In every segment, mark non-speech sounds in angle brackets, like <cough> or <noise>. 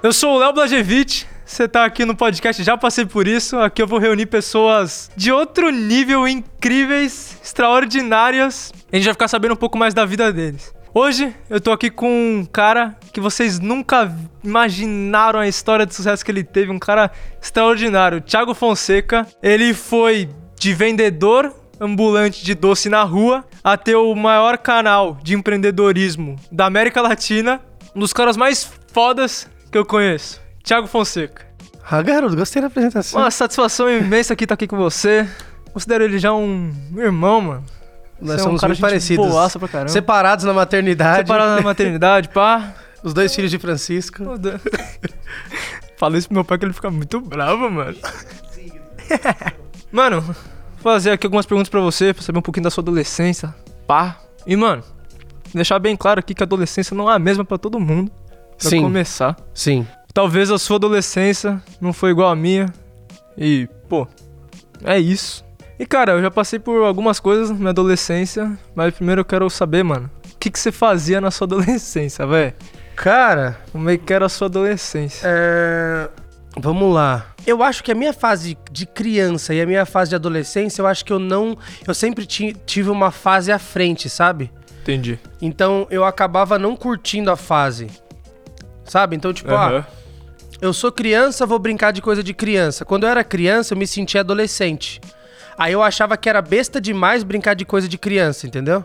Eu sou o Léo Blagevich. Você tá aqui no podcast, já passei por isso. Aqui eu vou reunir pessoas de outro nível, incríveis, extraordinárias. A gente vai ficar sabendo um pouco mais da vida deles. Hoje eu tô aqui com um cara que vocês nunca imaginaram a história de sucesso que ele teve, um cara extraordinário, Thiago Fonseca. Ele foi de vendedor ambulante de doce na rua a ter o maior canal de empreendedorismo da América Latina, um dos caras mais fodas que eu conheço. Thiago Fonseca. Ah, garoto, gostei da apresentação. Uma satisfação imensa aqui estar aqui com você. Considero ele já um irmão, mano. Nós Você é um somos cara muito parecidos. boaça pra caramba. Separados na maternidade. Separado na maternidade, pá. Os dois filhos de Francisco. Fala isso pro meu pai que ele fica muito bravo, mano. mano, vou fazer aqui algumas perguntas pra você, pra saber um pouquinho da sua adolescência. Pá. E, mano, deixar bem claro aqui que a adolescência não é a mesma pra todo mundo. Pra Sim. começar. Sim. Talvez a sua adolescência não foi igual a minha. E, pô, é isso. E, cara, eu já passei por algumas coisas na minha adolescência, mas primeiro eu quero saber, mano, o que, que você fazia na sua <laughs> adolescência, velho? Cara, Como é que era a sua adolescência? é... vamos lá. Eu acho que a minha fase de criança e a minha fase de adolescência, eu acho que eu não. Eu sempre ti- tive uma fase à frente, sabe? Entendi. Então eu acabava não curtindo a fase. Sabe? Então, tipo, ah, eu sou criança, vou brincar de coisa de criança. Quando eu era criança, eu me sentia adolescente. Aí eu achava que era besta demais brincar de coisa de criança, entendeu?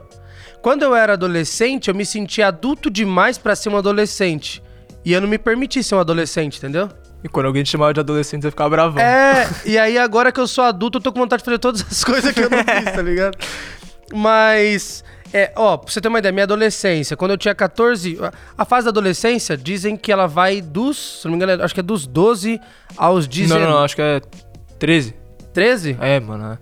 Quando eu era adolescente, eu me sentia adulto demais pra ser um adolescente. E eu não me permiti ser um adolescente, entendeu? E quando alguém te chamava de adolescente, você ficava bravão. É, <laughs> e aí agora que eu sou adulto, eu tô com vontade de fazer todas as coisas que eu não fiz, tá ligado? <laughs> Mas, é, ó, pra você ter uma ideia, minha adolescência, quando eu tinha 14. A fase da adolescência, dizem que ela vai dos. Se não me engano, acho que é dos 12 aos 19. Não, não, não, acho que é 13. 13? É, mano. É.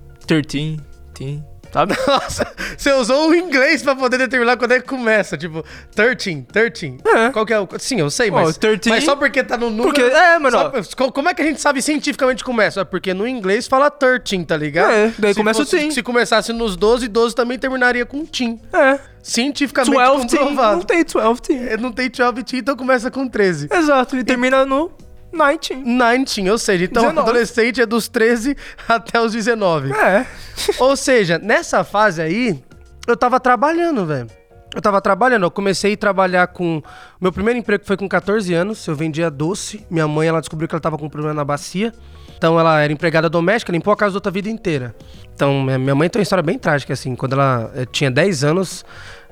13. Tá? <laughs> Nossa, você usou o inglês pra poder determinar quando é que começa. Tipo, 13, 13. É. Qual que é o. Sim, eu sei, mas. Oh, 13, mas só porque tá no número. Porque, é, mano. Só, como é que a gente sabe cientificamente começa? É? Porque no inglês fala 13, tá ligado? É, daí se começa fosse, o teen. Se começasse nos 12, 12 também terminaria com teen. É. Cientificamente 12 comprovado. Teen. Não tem 12 teen. É, não tem 12 teen, então começa com 13. Exato, e, e termina no 19. 19, ou seja, então 19. adolescente é dos 13 até os 19. É. <laughs> Ou seja, nessa fase aí, eu tava trabalhando, velho. Eu tava trabalhando, eu comecei a trabalhar com. Meu primeiro emprego foi com 14 anos, eu vendia doce. Minha mãe, ela descobriu que ela tava com problema na bacia. Então ela era empregada doméstica, limpou a casa outra vida inteira. Então, minha mãe tem uma história bem trágica, assim. Quando ela eh, tinha 10 anos,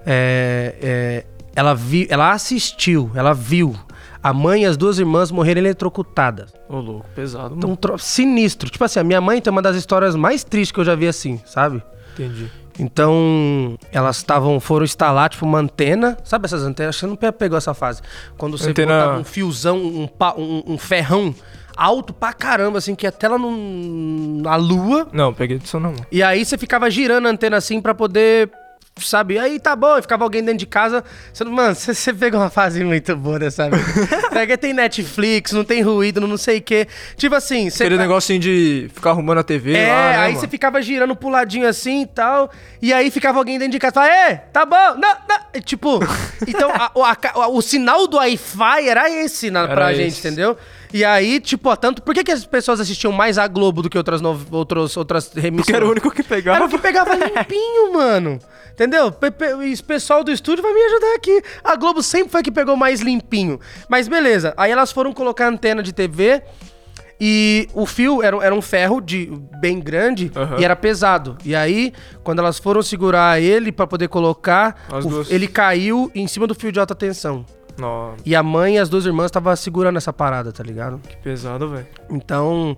é, é, ela, vi, ela assistiu, ela viu a mãe e as duas irmãs morrerem eletrocutadas. Ô, louco, pesado, Então, mano. tro- sinistro. Tipo assim, a minha mãe tem uma das histórias mais tristes que eu já vi assim, sabe? Entendi. Então, elas estavam, foram instalar, tipo, uma antena. Sabe essas antenas? Acho que você não pe- pegou essa fase. Quando você Antena- botava um fiozão, um, pa- um- um ferrão alto pra caramba, assim, que até lá no, na lua. Não, peguei disso não. E aí você ficava girando a antena assim pra poder. Sabe? Aí tá bom, e ficava alguém dentro de casa. Você, mano, <laughs> você, você pegou uma fase muito boa dessa vida. <laughs> Pega, tem Netflix, não tem ruído, não sei o quê. Tipo assim, você. Aquele negocinho de ficar arrumando a TV É, lá, né, aí mano? você ficava girando pro ladinho assim e tal. E aí ficava alguém dentro de casa falava, é, tá bom, não, não. Tipo, <laughs> então a- o- a ca- o sinal do Wi-Fi era esse na, Era pra esse. gente, entendeu? E aí, tipo, tanto. Por que, que as pessoas assistiam mais a Globo do que outras, no, outros, outras remissoras? Porque era o único que pegava. Era o que pegava limpinho, <laughs> mano. Entendeu? E Esse pessoal do estúdio vai me ajudar aqui. A Globo sempre foi a que pegou mais limpinho. Mas beleza. Aí elas foram colocar a antena de TV e o fio era, era um ferro de, bem grande Aham. e era pesado. E aí, quando elas foram segurar ele pra poder colocar, o- ele caiu em cima do fio de alta tensão. Nossa, E a mãe e as duas irmãs estavam segurando essa parada, tá ligado? que pesado, velho. Então,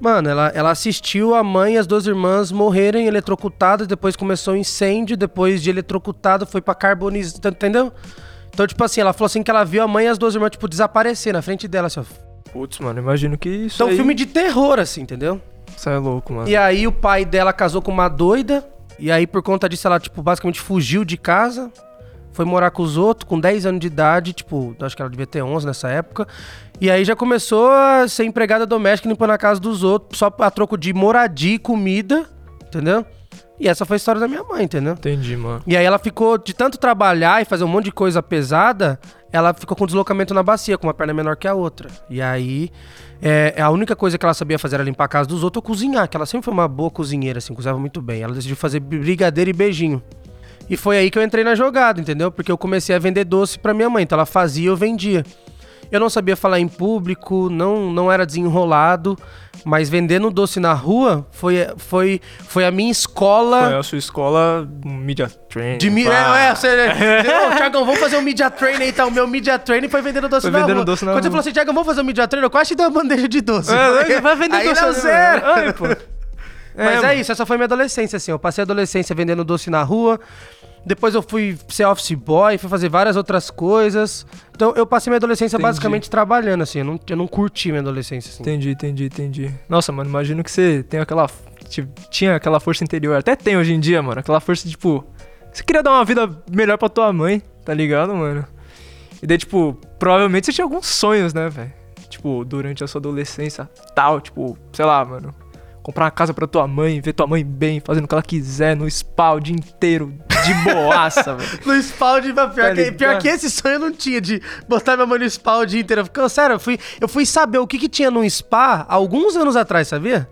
mano, ela, ela assistiu a mãe e as duas irmãs morrerem eletrocutadas, depois começou o incêndio, depois de eletrocutado foi pra carbonizar, entendeu? Então, tipo assim, ela falou assim que ela viu a mãe e as duas irmãs, tipo, desaparecer na frente dela, assim, ó. Putz, mano, imagino que isso Então, aí... filme de terror, assim, entendeu? Isso é louco, mano. E aí o pai dela casou com uma doida, e aí por conta disso ela, tipo, basicamente fugiu de casa, foi morar com os outros, com 10 anos de idade, tipo, acho que ela devia ter 11 nessa época. E aí já começou a ser empregada doméstica limpando a casa dos outros, só a troco de moradia e comida, entendeu? E essa foi a história da minha mãe, entendeu? Entendi, mano. E aí ela ficou, de tanto trabalhar e fazer um monte de coisa pesada, ela ficou com deslocamento na bacia, com uma perna menor que a outra. E aí, é, a única coisa que ela sabia fazer era limpar a casa dos outros ou cozinhar, que ela sempre foi uma boa cozinheira, assim, cozinhava muito bem. Ela decidiu fazer brigadeiro e beijinho. E foi aí que eu entrei na jogada, entendeu? Porque eu comecei a vender doce pra minha mãe, então ela fazia e eu vendia. Eu não sabia falar em público, não, não era desenrolado, mas vendendo doce na rua foi, foi, foi a minha escola. Foi a sua escola media training. De mi... pá. É, é, você... <laughs> Vamos fazer um media training então. O meu media training foi vendendo doce Foi na vendendo rua. doce na Quando você rua. falou assim, Tiagão, vamos fazer um media training, eu quase te dei uma bandeja de doce. É, <laughs> vai vender Aí doce. não, ali, zero. mano. Ai, pô. Mas É, é, isso, essa foi minha adolescência, assim. Eu passei a adolescência vendendo doce na rua. Depois eu fui ser office boy, fui fazer várias outras coisas. Então eu passei minha adolescência Entendi. basicamente trabalhando, assim. Eu não, eu não curti minha adolescência, assim. Entendi, entendi, entendi. Nossa, mano, imagino que você tem aquela. tipo, Tinha aquela força interior. Até tem hoje em dia, mano. Aquela força, tipo. Você queria dar uma vida melhor pra tua mãe, tá ligado, mano? E daí, tipo, provavelmente você tinha alguns sonhos, né, velho? Tipo, durante a sua adolescência, tal, tipo, sei lá, mano. Comprar uma casa pra tua mãe, ver tua mãe bem, fazendo o que ela quiser, no spa o dia inteiro, de boaça, <laughs> velho. No spa o dia pior, Tá que, pior que esse sonho eu não tinha de botar minha mãe no spa o dia inteiro. Ficou sério, eu fui, eu fui saber o que, que tinha no spa alguns anos atrás, sabia?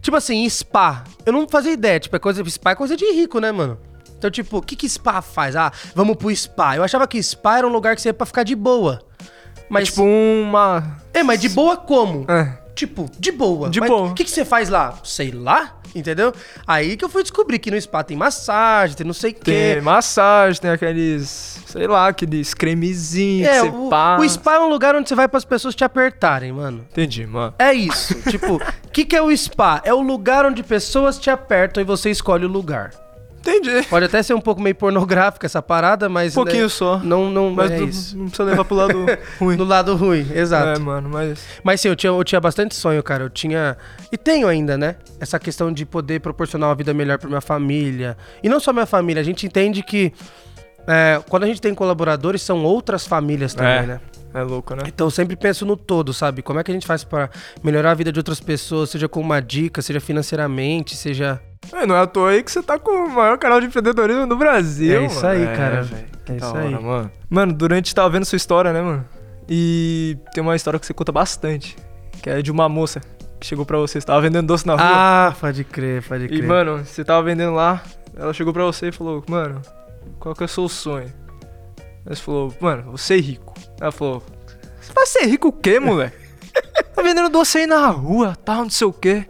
Tipo assim, spa. Eu não fazia ideia. Tipo, é coisa, spa é coisa de rico, né, mano? Então, tipo, o que, que spa faz? Ah, vamos pro spa. Eu achava que spa era um lugar que você ia pra ficar de boa. Mas. tipo, uma. É, mas de boa como? É. Tipo, de boa. De Mas boa. O que, que você faz lá? Sei lá, entendeu? Aí que eu fui descobrir que no spa tem massagem, tem não sei o quê. Tem massagem, tem aqueles. Sei lá, aqueles cremezinhos É, que você o, passa. o spa é um lugar onde você vai para as pessoas te apertarem, mano. Entendi, mano. É isso. tipo, o <laughs> que, que é o spa? É o lugar onde pessoas te apertam e você escolhe o lugar. Entendi. Pode até ser um pouco meio pornográfica essa parada, mas. Um pouquinho né, só. Não, não, Mas é não, isso. não precisa levar pro lado <laughs> ruim. No lado ruim, exato. É, mano, mas. Mas sim, eu tinha, eu tinha bastante sonho, cara. Eu tinha. E tenho ainda, né? Essa questão de poder proporcionar uma vida melhor pra minha família. E não só minha família, a gente entende que. é, quando a gente tem colaboradores, são outras famílias também, É. né? É louco, né? Então eu sempre penso no todo, sabe? Como é que a gente faz pra melhorar a vida de outras pessoas, seja com uma dica, seja financeiramente, seja. É, não é à toa aí que você tá com o maior canal de empreendedorismo do Brasil. É isso mano. aí, cara. velho. Que É isso da aí. hora, mano. Mano, durante tava vendo sua história, né, mano? E tem uma história que você conta bastante. Que é de uma moça que chegou pra você. Você tava vendendo doce na rua. Ah, pode crer, pode e, crer. mano, você tava vendendo lá. Ela chegou pra você e falou, mano, qual que é o seu sonho? Aí você falou, mano, vou ser rico. Ela falou, você vai ser rico o quê, moleque? <laughs> tá vendendo doce aí na rua, tal, não sei o quê.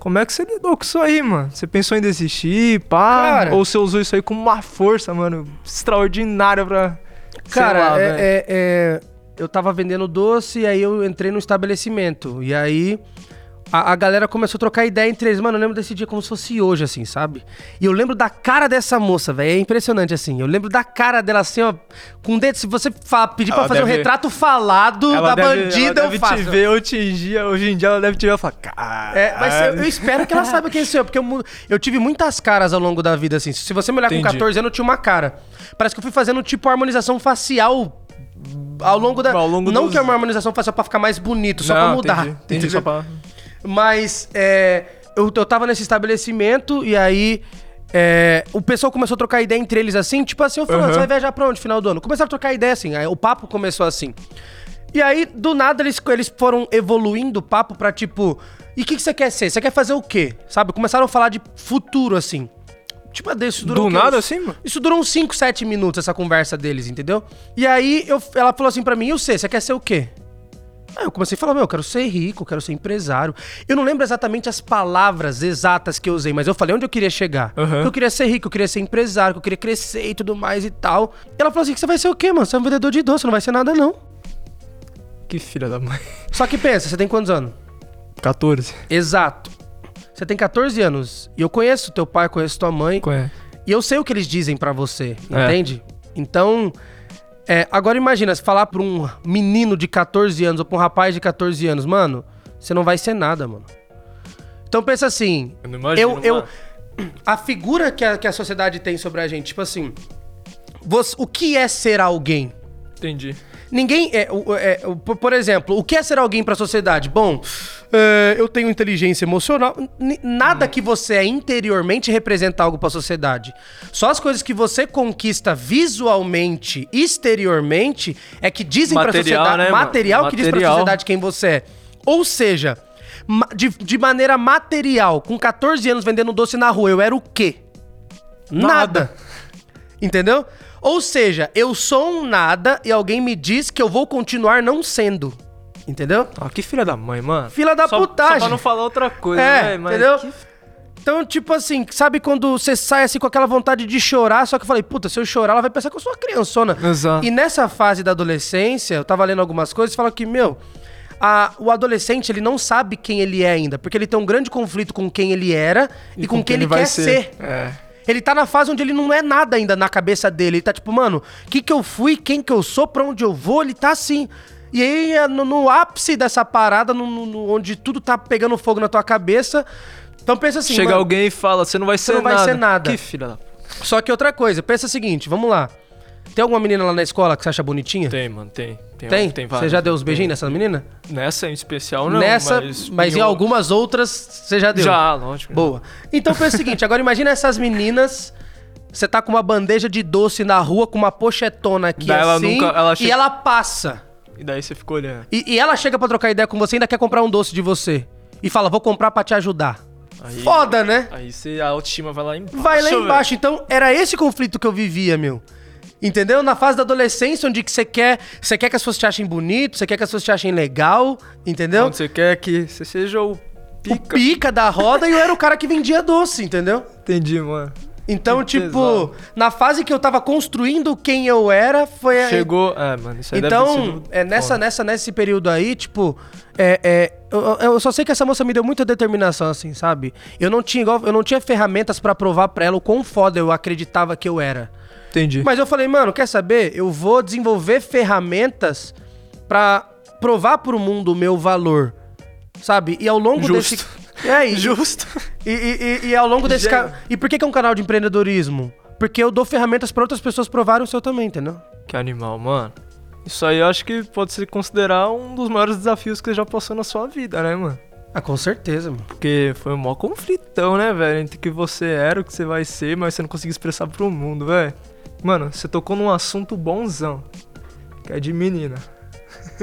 Como é que você lidou com isso aí, mano? Você pensou em desistir, pá? Cara- Ou você usou isso aí com uma força, mano, extraordinária pra. Cara, lá, é- é- é, eu tava vendendo doce e aí eu entrei no estabelecimento. E aí a, a galera começou a trocar ideia entre eles. Mano, eu lembro desse dia como se fosse hoje, assim, sabe? E eu lembro da cara dessa moça, velho. É impressionante, assim. Eu lembro da cara dela, assim, ó. Com dedo. Se você fa- pedir pra Ela fazer um deve- retrato falado Ela da deve- bandida, ela eu deve faço. te ver em dia, hoje em dia ela deve te ver e falar, cara. É, mas eu, eu espero que ela saiba quem sou eu, porque eu, eu tive muitas caras ao longo da vida, assim. Se você me olhar com Entendi. 14 anos, eu tinha uma cara. Parece que eu fui fazendo, tipo, harmonização facial ao longo da... Ao longo não dos- que é uma harmonização facial pra ficar mais bonito, só Não, pra mudar. Entendi, entendi só pra. Mas, é, eu, eu tava nesse estabelecimento e aí... é, o pessoal começou a trocar ideia entre eles assim, tipo assim, eu falando, Aham. você vai viajar pra onde, final do ano? Começaram a trocar ideia assim, aí o papo começou assim. E aí, do nada, eles, eles foram evoluindo o papo pra tipo, e o que, que você quer ser? Você quer fazer o quê? Sabe? Começaram a falar de futuro, assim. Tipo, isso durou Do o nada Uns- assim, mano? Isso durou uns 5, 7 minutos, essa conversa deles, entendeu? E aí, eu, ela falou assim pra mim, e você, você quer ser o quê? Aí eu comecei a falar, meu, eu quero ser rico, eu quero ser empresário. Eu não lembro exatamente as palavras exatas que eu usei, mas eu falei onde eu queria chegar. Aham. Que eu queria ser rico, eu queria ser empresário, que eu queria crescer e tudo mais e tal. E ela falou assim, que você vai ser o quê, mano? Você é um vendedor de doce, não vai ser nada não. Que filha da mãe. Só que pensa, você tem quantos anos? 14. Exato. Você tem 14 anos. E eu conheço teu pai, conheço tua mãe. É? E eu sei o que eles dizem pra você, É. entende? Então, é, agora imagina, se falar pra um menino de 14 anos ou pra um rapaz de 14 anos, mano, você não vai ser nada, mano. Então pensa assim, Eu não imagino, eu, eu a figura que a, que a sociedade tem sobre a gente, tipo assim, você- o que é ser alguém? Entendi. Ninguém é, é, por por exemplo, o que é ser alguém pra sociedade? Bom, é, eu tenho inteligência emocional. Nada que você é interiormente representa algo pra sociedade. Só as coisas que você conquista visualmente, exteriormente, é que dizem pra Material, sociedade. né, mano? material que diz pra Material. sociedade quem você é. Ou seja, de, de maneira material, com 14 anos vendendo doce na rua, eu era o quê? Nada. Entendeu? Ou seja, eu sou um nada e alguém me diz que eu vou continuar não sendo. Entendeu? Ah, que filha da mãe, mano. Filha da só, putagem. Só pra não falar outra coisa, É, né? Mas entendeu? que- Então, tipo assim, sabe quando você sai assim com aquela vontade de chorar, só que eu falei, puta, se eu chorar, ela vai pensar que eu sou uma criançona. Exato. E nessa fase da adolescência, eu tava lendo algumas coisas e fala que, meu, a- o adolescente, ele não sabe quem ele é ainda, porque ele tem um grande conflito com quem ele era e, com, quem ele, quer ser. É. Ele tá na fase onde ele não é nada ainda na cabeça dele. Ele tá tipo, mano, o que que eu fui, quem que eu sou, pra onde eu vou, ele tá assim. E aí, é no, no ápice dessa parada, no- no- no- onde tudo tá pegando fogo na tua cabeça. Então pensa assim, Chega mano, alguém e fala, você não vai ser não vai nada. ser nada. Que filha da... Só que outra coisa, pensa o seguinte, vamos lá. Tem alguma menina lá na escola que você acha bonitinha? Tem, mano, tem. Tem, Tem? tem você várias. já deu os beijinhos nessa menina? Nessa em especial, não. Nessa, mas, mas, em algumas outras você já deu. Já, lógico. Boa. Então pensa o seguinte, agora imagina essas meninas. Você tá com uma bandeja de doce na rua com uma pochetona aqui Daí ela assim, nunca- ela e ela passa. E daí você ficou olhando. E, e ela chega pra trocar ideia com você e ainda quer comprar um doce de você. E fala, vou comprar pra te ajudar. Aí- Foda, né? Aí você, a autoestima vai lá embaixo. Vai lá velho. embaixo. Então, era esse conflito que eu vivia, meu. Entendeu? Na fase da adolescência, onde que você quer, você quer que as pessoas te achem bonito, você quer que as pessoas te achem legal, entendeu? Onde você quer que você seja o O pica. pica da roda e eu era o cara que vendia doce, entendeu? Entendi, mano. Então, Que tipo, na fase que eu tava construindo quem eu era, foi a- Chegou. É, mano, isso aí Então, é, nessa, foda. nessa, nesse período aí, tipo, é, é, eu, eu só sei que essa moça me deu muita determinação, assim, sabe? Eu não tinha, igual, eu não tinha ferramentas pra provar pra ela o quão foda eu acreditava que eu era. Entendi. Mas eu falei, mano, quer saber? Eu vou desenvolver ferramentas pra provar pro mundo o meu valor, sabe? E ao longo Justo. desse... É, <laughs> e, Justo. e, e- e- ao longo desse... Ca... E por que, que é um canal de empreendedorismo? Porque eu dou ferramentas pra outras pessoas provarem o seu também, entendeu? Que animal, mano. Isso aí eu acho que pode se considerar um dos maiores desafios que você já passou na sua vida, né, mano? Ah, com certeza, mano. Porque foi um maior conflitão, né, velho? Entre o que você era, o que você vai ser, mas você não conseguiu expressar pro mundo, velho. Mano, você tocou num assunto bonzão. Que é de menina.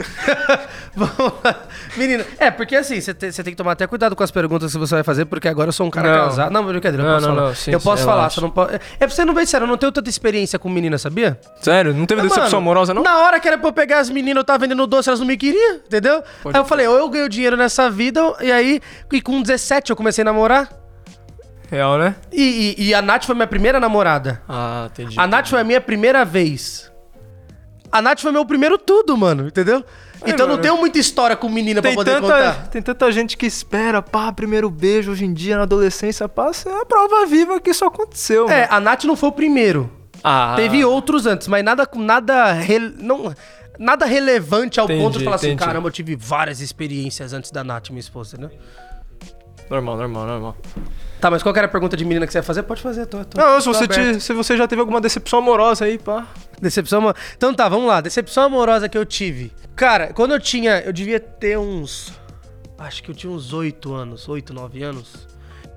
<laughs> Vamos lá. Menina, é, porque assim, você tem, você tem que tomar até cuidado com as perguntas que você vai fazer, porque agora eu sou um cara Não. casado. Não, brincadeira, eu Não, posso não, falar. não, sim, eu posso falar, não pode... É pra você não ver sério, eu não tenho tanta experiência com menina, sabia? Sério? Não teve Mas, decepção mano, amorosa, não? Na hora que era pra eu pegar as meninas, eu tava vendendo doce, elas não me queriam, entendeu? Pode aí eu falei, ou eu ganho dinheiro nessa vida, e aí, e com 17 eu comecei a namorar. Real, né? E, e- e a Nath foi minha primeira namorada. Ah, entendi. A Nath foi a minha primeira vez. A Nath foi meu primeiro tudo, mano, entendeu? Ai, então não mano. tenho muita história com menina pra tem poder tanta, contar. tem tanta gente que espera, pá, primeiro beijo hoje em dia na adolescência, pá, isso é a prova viva que isso aconteceu, É, mano. a Nath não foi o primeiro. Ah, Teve outros antes, mas nada com nada rel- não nada relevante ao Entendi, ponto de falar assim, entendi. caramba, eu tive várias experiências antes da Nath, minha esposa, né? Normal, normal, normal. Tá, mas qual que era a pergunta de menina que você ia fazer? Pode fazer, tô, tô, Não, se tô você, te- se você já teve alguma decepção amorosa aí, pá. Decepção amorosa. Então tá, vamos lá. Decepção amorosa que eu tive. Cara, quando eu tinha. Eu devia ter uns. Acho que eu tinha uns 8 anos, 8, 9 anos.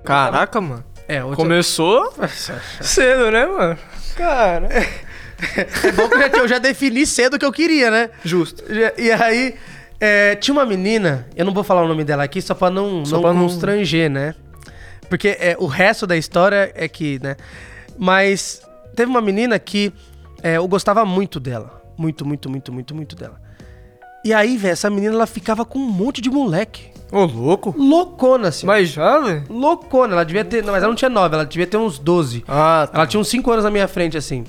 Caraca, mano. É, Começou <laughs> cedo, né, mano? Cara. É bom que eu já, eu já defini cedo o que eu queria, né? Justo. E aí, é, tinha uma menina, eu não vou falar o nome dela aqui só pra não, Só não pra não- constranger, né? Porque é, o resto da história é que, né? Mas teve uma menina que é, eu gostava muito dela. Muito, muito, muito, muito, muito dela. E aí, velho, essa menina ela ficava com um monte de moleque. Ô, louco. Loucona, assim. Mas já, velho? Loucona. Ela devia ter. Não, mas ela não tinha 9, ela devia ter uns 12. Ah, tá. Ela tinha uns 5 anos na minha frente, assim.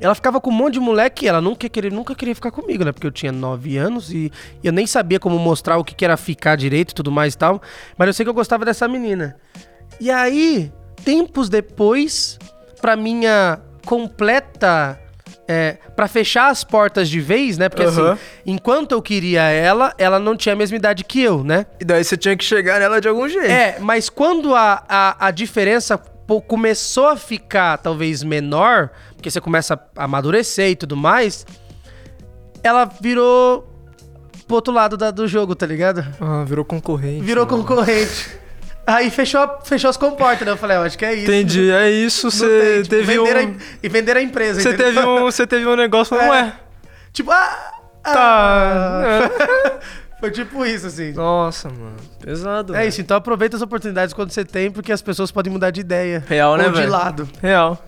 Ela ficava com um monte de moleque e ela nunca queria, nunca queria ficar comigo, né? Porque eu tinha 9 anos e eu nem sabia como mostrar o que era ficar direito e tudo mais e tal. Mas eu sei que eu gostava dessa menina. E aí, tempos depois, pra minha completa. É, para fechar as portas de vez, né? Porque Aham. assim, enquanto eu queria ela, ela não tinha a mesma idade que eu, né? E daí você tinha que chegar nela de algum jeito. É, mas quando a, a, a diferença começou a ficar talvez menor, porque você começa a amadurecer e tudo mais, ela virou pro outro lado da- do jogo, tá ligado? Ah, virou concorrente. Virou mano. concorrente. <laughs> Aí fechou, fechou as comportas, né? Eu falei, eu acho que é isso. Entendi, é isso. Não Você tipo, teve um. vender a em- e vender a empresa, Você entendeu? teve um. Você teve um negócio, <laughs> É. ué. Tipo, ah... Tá. ah. <laughs> Foi tipo isso, assim. Nossa, mano. Pesado. É velho. isso, então aproveita as oportunidades quando você tem, porque as pessoas podem mudar de ideia. Real, né, ou de velho? lado. Real.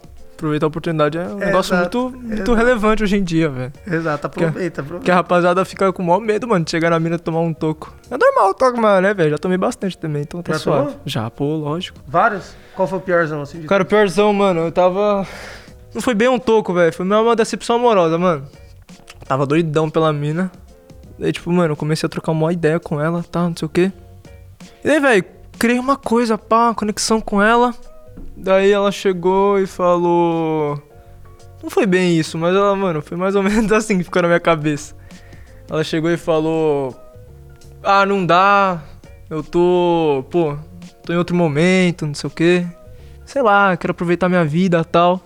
Aproveitar a oportunidade é um É, negócio exato, muito, muito exato. relevante hoje em dia, velho. Exato, aproveita, Porque aproveita. a rapaziada fica com o maior medo, mano, de chegar na mina e tomar um toco. É normal o toco, mano, né, velho? Já tomei bastante também, então tá Já suave. tomou? Já, pô, lógico. Vários? Qual foi o piorzão, assim? de Cara, o piorzão, mano, eu tava. Não foi bem um toco, velho. Foi uma decepção amorosa, mano. Tava doidão pela mina. Daí, tipo, mano, eu comecei a trocar uma ideia com ela, tá, não sei o quê. E daí, velho, criei uma coisa, pá, uma conexão com ela. Daí ela chegou e falou. Não foi bem isso, mas ela, mano, foi mais ou <laughs> menos assim que ficou na minha cabeça. Ela chegou e falou: Ah, não dá. Eu tô. Pô, tô em outro momento, não sei o quê. Sei lá, quero aproveitar minha vida e tal.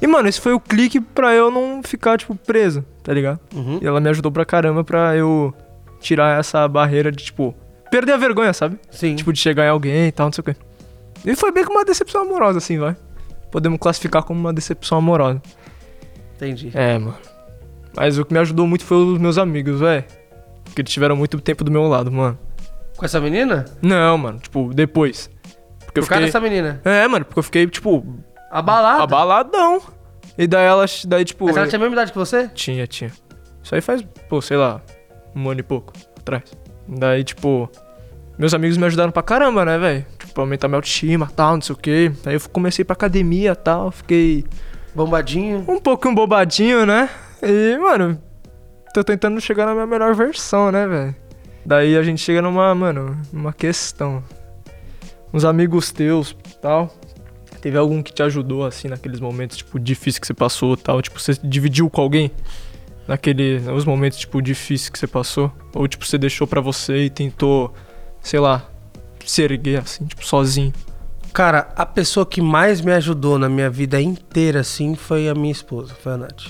E, mano, esse foi o clique pra eu não ficar, tipo, preso, tá ligado? Uhum. E ela me ajudou pra caramba pra eu tirar essa barreira de, tipo, perder a vergonha, sabe? Sim. Tipo, de chegar em alguém e tal, não sei o quê. E foi bem como uma decepção amorosa, assim, vai. Podemos classificar como uma decepção amorosa. Entendi. É, mano. Mas o que me ajudou muito foi os meus amigos, velho. Porque eles tiveram muito tempo do meu lado, mano. Com essa menina? Não, mano, tipo, depois. Porque eu Por causa fiquei... dessa menina? É, mano, porque eu fiquei, tipo, Abalada? abaladão. E daí ela, daí, tipo... Mas ela tinha a mesma idade que você? Tinha, tinha. Isso aí faz, pô, sei lá, um ano e pouco atrás. Daí, tipo, meus amigos me ajudaram pra caramba, né, velho? Pra aumentar minha autoestima tal, não sei o quê. Aí eu comecei pra academia tal, fiquei Bombadinho. um pouco bobadinho, né? E, mano, tô tentando chegar na minha melhor versão, né, velho? Daí a gente chega numa, mano, numa questão. Uns amigos teus tal. Teve algum que te ajudou, assim, naqueles momentos, tipo, difíceis que você passou tal? Tipo, você dividiu com alguém? Naquele, nos momentos, tipo, difíceis que você passou? Ou, tipo, você deixou pra você e tentou, sei lá, se erguer, assim, tipo, sozinho? Cara, a pessoa que mais me ajudou na minha vida inteira, assim, foi a minha esposa, foi a Nath.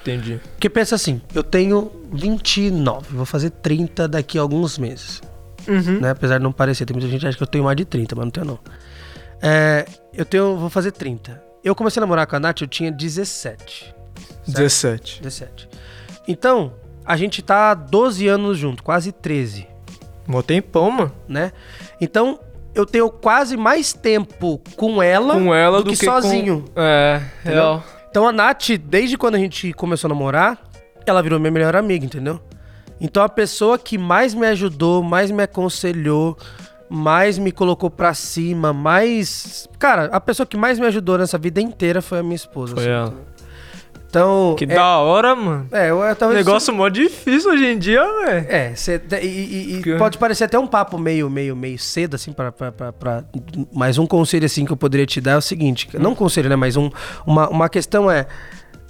Entendi. Porque pensa assim, eu tenho 29, vou fazer 30 daqui a alguns meses. Uhum. Né? Apesar de não parecer, tem muita gente que acha que eu tenho mais de 30, mas não tenho não. É, eu tenho, vou fazer 30. Eu comecei a namorar com a Nath, eu tinha 17. 17. 17. Então, a gente tá há 12 anos junto, quase 13, Mó tempão, mano. né? Então, eu tenho quase mais tempo com ela, com ela do, do, que, que, sozinho. Com... É, Entendeu? real. Então a Nath, desde quando a gente começou a namorar, ela virou minha melhor amiga, entendeu? Então a pessoa que mais me ajudou, mais me aconselhou, mais me colocou pra cima, mais. Cara, a pessoa que mais me ajudou nessa vida inteira foi a minha esposa. Foi assim, ela. Então. Que é, da hora, mano. É, eu, eu, talvez. Negócio mó difícil hoje em dia, velho. É, cê- e, e- e Que- pode parecer até um papo meio, meio, meio cedo, assim, pra, pra, pra, pra- Mas um conselho, assim, que eu poderia te dar é o seguinte: não um conselho, né? Mas um, uma, uma questão é.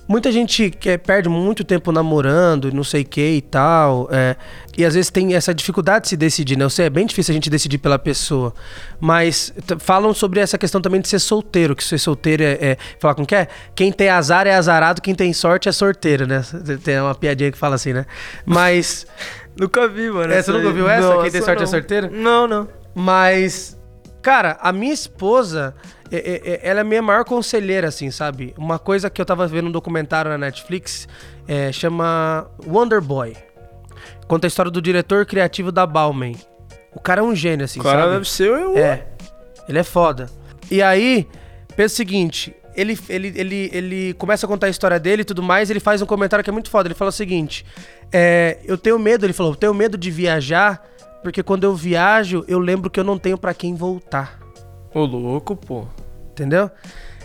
Muita gente que perde muito tempo namorando, não sei o que e tal. é, e às vezes tem essa dificuldade de se decidir, né? Eu sei, é bem difícil a gente decidir pela pessoa. Mas falam sobre essa questão também de ser solteiro, que ser solteiro é. é falar com que é? Quem tem azar é azarado, quem tem sorte é sorteiro, né? Tem uma piadinha que fala assim, né? Mas. <laughs> Nunca vi, mano. É, você nunca viu essa? Não, Quem tem sorte é não. sorteiro? Não, não. Mas, cara, a minha esposa, é- é- é- ela é a minha maior conselheira, assim, sabe? Uma coisa que eu tava vendo um documentário na Netflix, é, chama Wonder Boy. Conta a história do diretor criativo da Balmain. O cara é um gênio, assim, O cara sabe? deve ser eu. É, ele é foda. E aí, pensa o seguinte, ele, ele, ele, ele começa a contar a história dele e tudo mais, ele faz um comentário que é muito foda. Ele fala o seguinte: é, eu tenho medo, ele falou, eu tenho medo de viajar, porque quando eu viajo, eu lembro que eu não tenho pra quem voltar. Ô, louco, pô. Entendeu?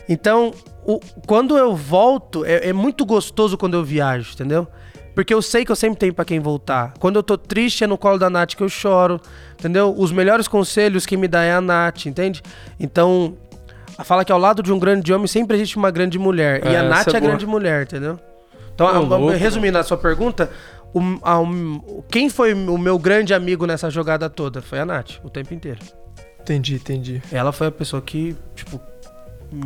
Então, o- quando eu volto, é, é muito gostoso quando eu viajo, entendeu? Porque eu sei que eu sempre tenho pra quem voltar. Quando eu tô triste, é no colo da Nath que eu choro, entendeu? Os melhores conselhos que me dá é a Nath, entende? Então, fala que ao lado de um grande homem sempre existe uma grande mulher. e É, a Nath essa é é a grande mulher, entendeu? Então, a- louco. resumindo a sua pergunta, o- a- o- quem foi o meu grande amigo nessa jogada toda? Foi a Nath, o tempo inteiro. Entendi, entendi. Ela foi a pessoa que, tipo.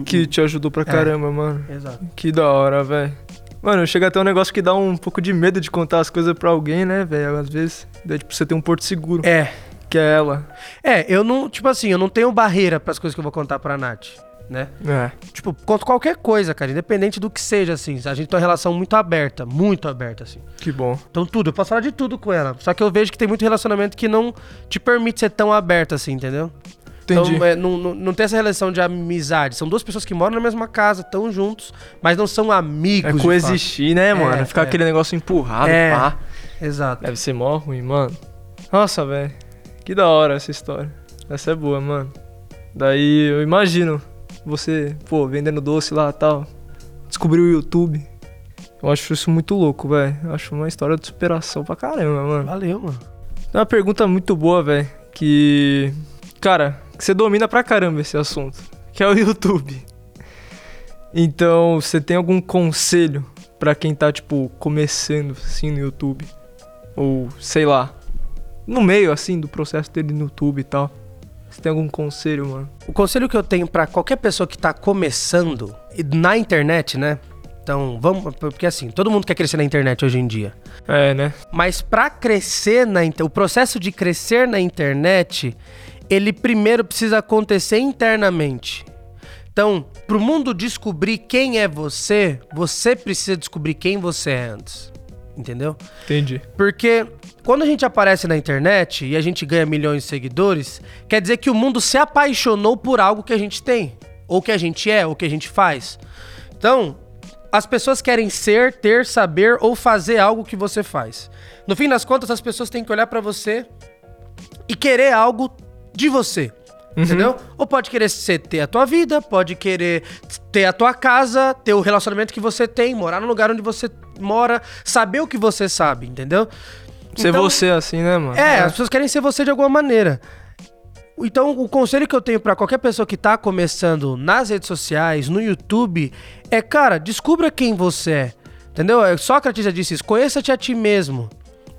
Que te ajudou pra É. caramba, mano. Exato. Que da hora, velho. Mano, chega até um negócio que dá um pouco de medo de contar as coisas pra alguém, né, velho? Às vezes. Daí, tipo, você tem um porto seguro. É. Que é ela. É, eu não, tipo assim, eu não tenho barreira pras coisas que eu vou contar pra Nath, né? É. Tipo, conto qualquer coisa, cara, independente do que seja, assim. A gente tem uma relação muito aberta, muito aberta, assim. Que bom. Então tudo, eu posso falar de tudo com ela. Só que eu vejo que tem muito relacionamento que não te permite ser tão aberto assim, entendeu? Entendi. Então, é, não, não, não tem essa relação de amizade. São duas pessoas que moram na mesma casa, estão juntos, mas não são amigos. É coexistir, né, mano? É, Ficar é. aquele negócio empurrado, É. pá. Exato. Deve ser mó ruim, mano. Nossa, velho. Que da hora essa história. Essa é boa, mano. Daí eu imagino você, pô, vendendo doce lá e tal. Descobriu o YouTube. Eu acho isso muito louco, velho. Eu acho uma história de superação pra caramba, mano. Valeu, mano. É uma pergunta muito boa, velho. Que. Cara, que você domina pra caramba esse assunto. Que é o YouTube. Então, você tem algum conselho pra quem tá, tipo, começando assim no YouTube? Ou, sei lá, no meio, assim, do processo dele no YouTube e tal. Você tem algum conselho, mano? O conselho que eu tenho pra qualquer pessoa que tá começando na internet, né? Então, vamos. Porque assim, todo mundo quer crescer na internet hoje em dia. É, né? Mas pra crescer na internet, o processo de crescer na internet, ele primeiro precisa acontecer internamente. Então, pro mundo descobrir quem é você, você precisa descobrir quem você é antes. Entendeu? Entendi. Porque quando a gente aparece na internet e a gente ganha milhões de seguidores, quer dizer que o mundo se apaixonou por algo que a gente tem, ou que a gente é, ou que a gente faz. Então, as pessoas querem ser, ter, saber ou fazer algo que você faz. No fim das contas, as pessoas têm que olhar pra você e querer algo de você. Entendeu? Ou pode querer ser, ter a tua vida, pode querer ter a tua casa, ter o relacionamento que você tem, morar no lugar onde você mora, saber o que você sabe, entendeu? Ser Então- você assim, né, mano? É, as pessoas querem ser você de alguma maneira. Então, o conselho que eu tenho pra qualquer pessoa que tá começando nas redes sociais, no YouTube, é, cara, descubra quem você é. Entendeu? É, Sócrates já disse isso, conheça-te a ti mesmo.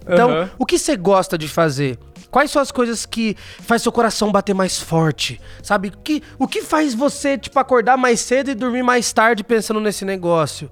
Então, Aham. o que você gosta de fazer? Quais são as coisas que faz seu coração bater mais forte? Sabe? O que, o que faz você, tipo, acordar mais cedo e dormir mais tarde pensando nesse negócio?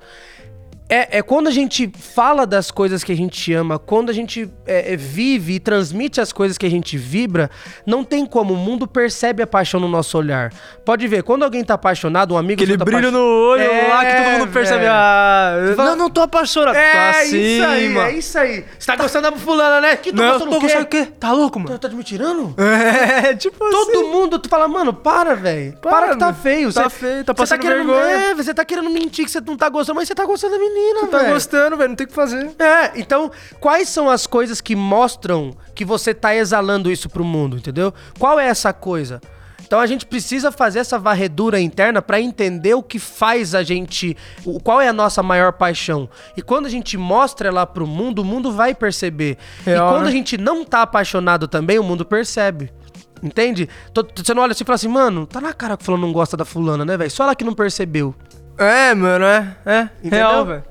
É, é quando a gente fala das coisas que a gente ama, quando a gente é, é, vive e transmite as coisas que a gente vibra, não tem como. O mundo percebe a paixão no nosso olhar. Pode ver, quando alguém tá apaixonado, um amigo Aquele tá brilho apaixon- no olho É, lá que todo mundo percebe. Ah, fala- não, não tô apaixonado. É, tá assim, isso aí, mano. é isso aí. Você tá gostando da fulana, né? Que Não, gostando tô o quê? gostando o quê? Tá louco, Tá, mano? tá me tirando? É, <laughs> tipo Todo assim. mundo, tu fala, mano, para, velho. Para, Para, que tá mano. feio. Tá feio, tá cê passando querendo, vergonha. É, você tá querendo mentir que você não tá gostando, mas você tá gostando da menina, Tá velho. gostando, velho, não tem o que fazer. É, então, quais são as coisas que mostram que você tá exalando isso pro mundo, entendeu? Qual é essa coisa? Então a gente precisa fazer essa varredura interna pra entender o que faz a gente, o, qual é a nossa maior paixão. E quando a gente mostra ela pro mundo, o mundo vai perceber. Real, e quando né? a gente não tá apaixonado também, o mundo percebe. Entende? Você não olha assim e fala assim, mano, tá na cara que o fulano não gosta da fulana, né, velho? Só ela que não percebeu. É, mano, é. É, Entendeu? real, velho.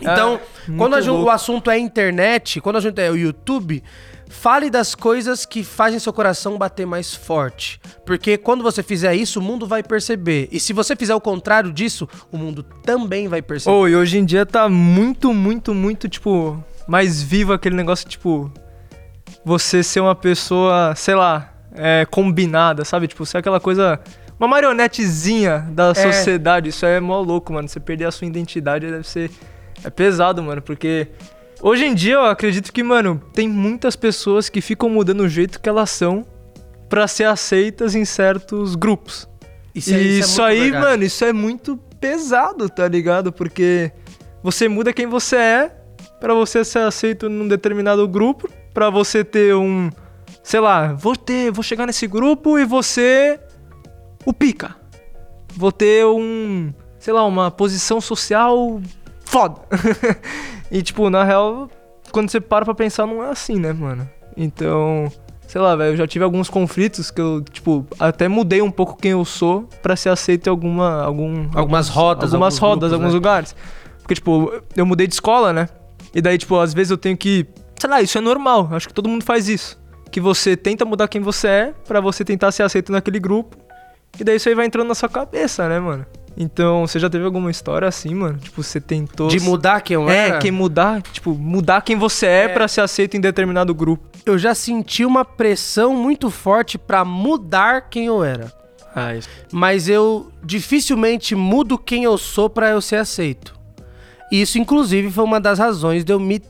Então, É, quando a muito ju- louco. o assunto é internet, quando a gente é o YouTube, fale das coisas que fazem seu coração bater mais forte. Porque quando você fizer isso, o mundo vai perceber. E se você fizer o contrário disso, o mundo também vai perceber. Ô, e hoje em dia tá muito, muito, muito, tipo, mais vivo aquele negócio, tipo, você ser uma pessoa, sei lá, é, combinada, sabe? Tipo, ser aquela coisa. Uma marionetezinha da sociedade. Isso é mó louco, mano. Você perder a sua identidade deve ser. É pesado, mano, porque. Hoje em dia eu acredito que, mano, tem muitas pessoas que ficam mudando o jeito que elas são pra ser aceitas em certos grupos. Isso, é- e isso é isso muito aí, mano, isso é muito pesado, tá ligado? Porque você muda quem você é pra você ser aceito num determinado grupo, pra você ter um, sei lá, vou ter, vou chegar nesse grupo e você o pica. Vou ter um, sei lá, uma posição social foda. <laughs> e tipo, na real, quando você para pra pensar, não é assim, né, mano? Então, sei lá, velho, eu já tive alguns conflitos que eu, tipo, até mudei um pouco quem eu sou pra ser aceito em alguma, algum, Algumas rodas, algumas rodas, grupos, alguns né? lugares. Porque, tipo, eu mudei de escola, né? E daí, tipo, às vezes eu tenho que. Sei lá, isso é normal. Acho que todo mundo faz isso. Que você tenta mudar quem você é pra você tentar ser aceito naquele grupo. E daí isso aí vai entrando na sua cabeça, né, mano? Então, você já teve alguma história assim, mano? Tipo, você tentou. De mudar quem eu É, era? quem mudar, tipo, mudar quem você é, É. pra ser aceito em determinado grupo. Eu já senti uma pressão muito forte pra mudar quem eu era. Ah, isso. Mas eu dificilmente mudo quem eu sou pra eu ser aceito. Isso, inclusive, foi uma das razões de eu, me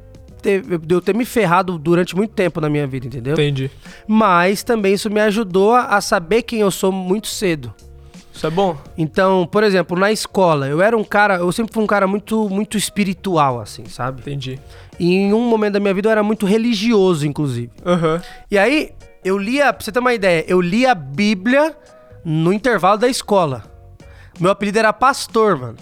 ter, de eu ter me ferrado durante muito tempo na minha vida, entendeu? Entendi. Mas também isso me ajudou a, a saber quem eu sou muito cedo. Isso é bom. Então, por exemplo, na escola, eu era um cara, eu sempre fui um cara muito, muito espiritual, assim, sabe? Entendi. E em um momento da minha vida eu era muito religioso, inclusive. Aham. E aí, eu lia, pra você ter uma ideia, eu lia a Bíblia no intervalo da escola. Meu apelido era pastor, mano.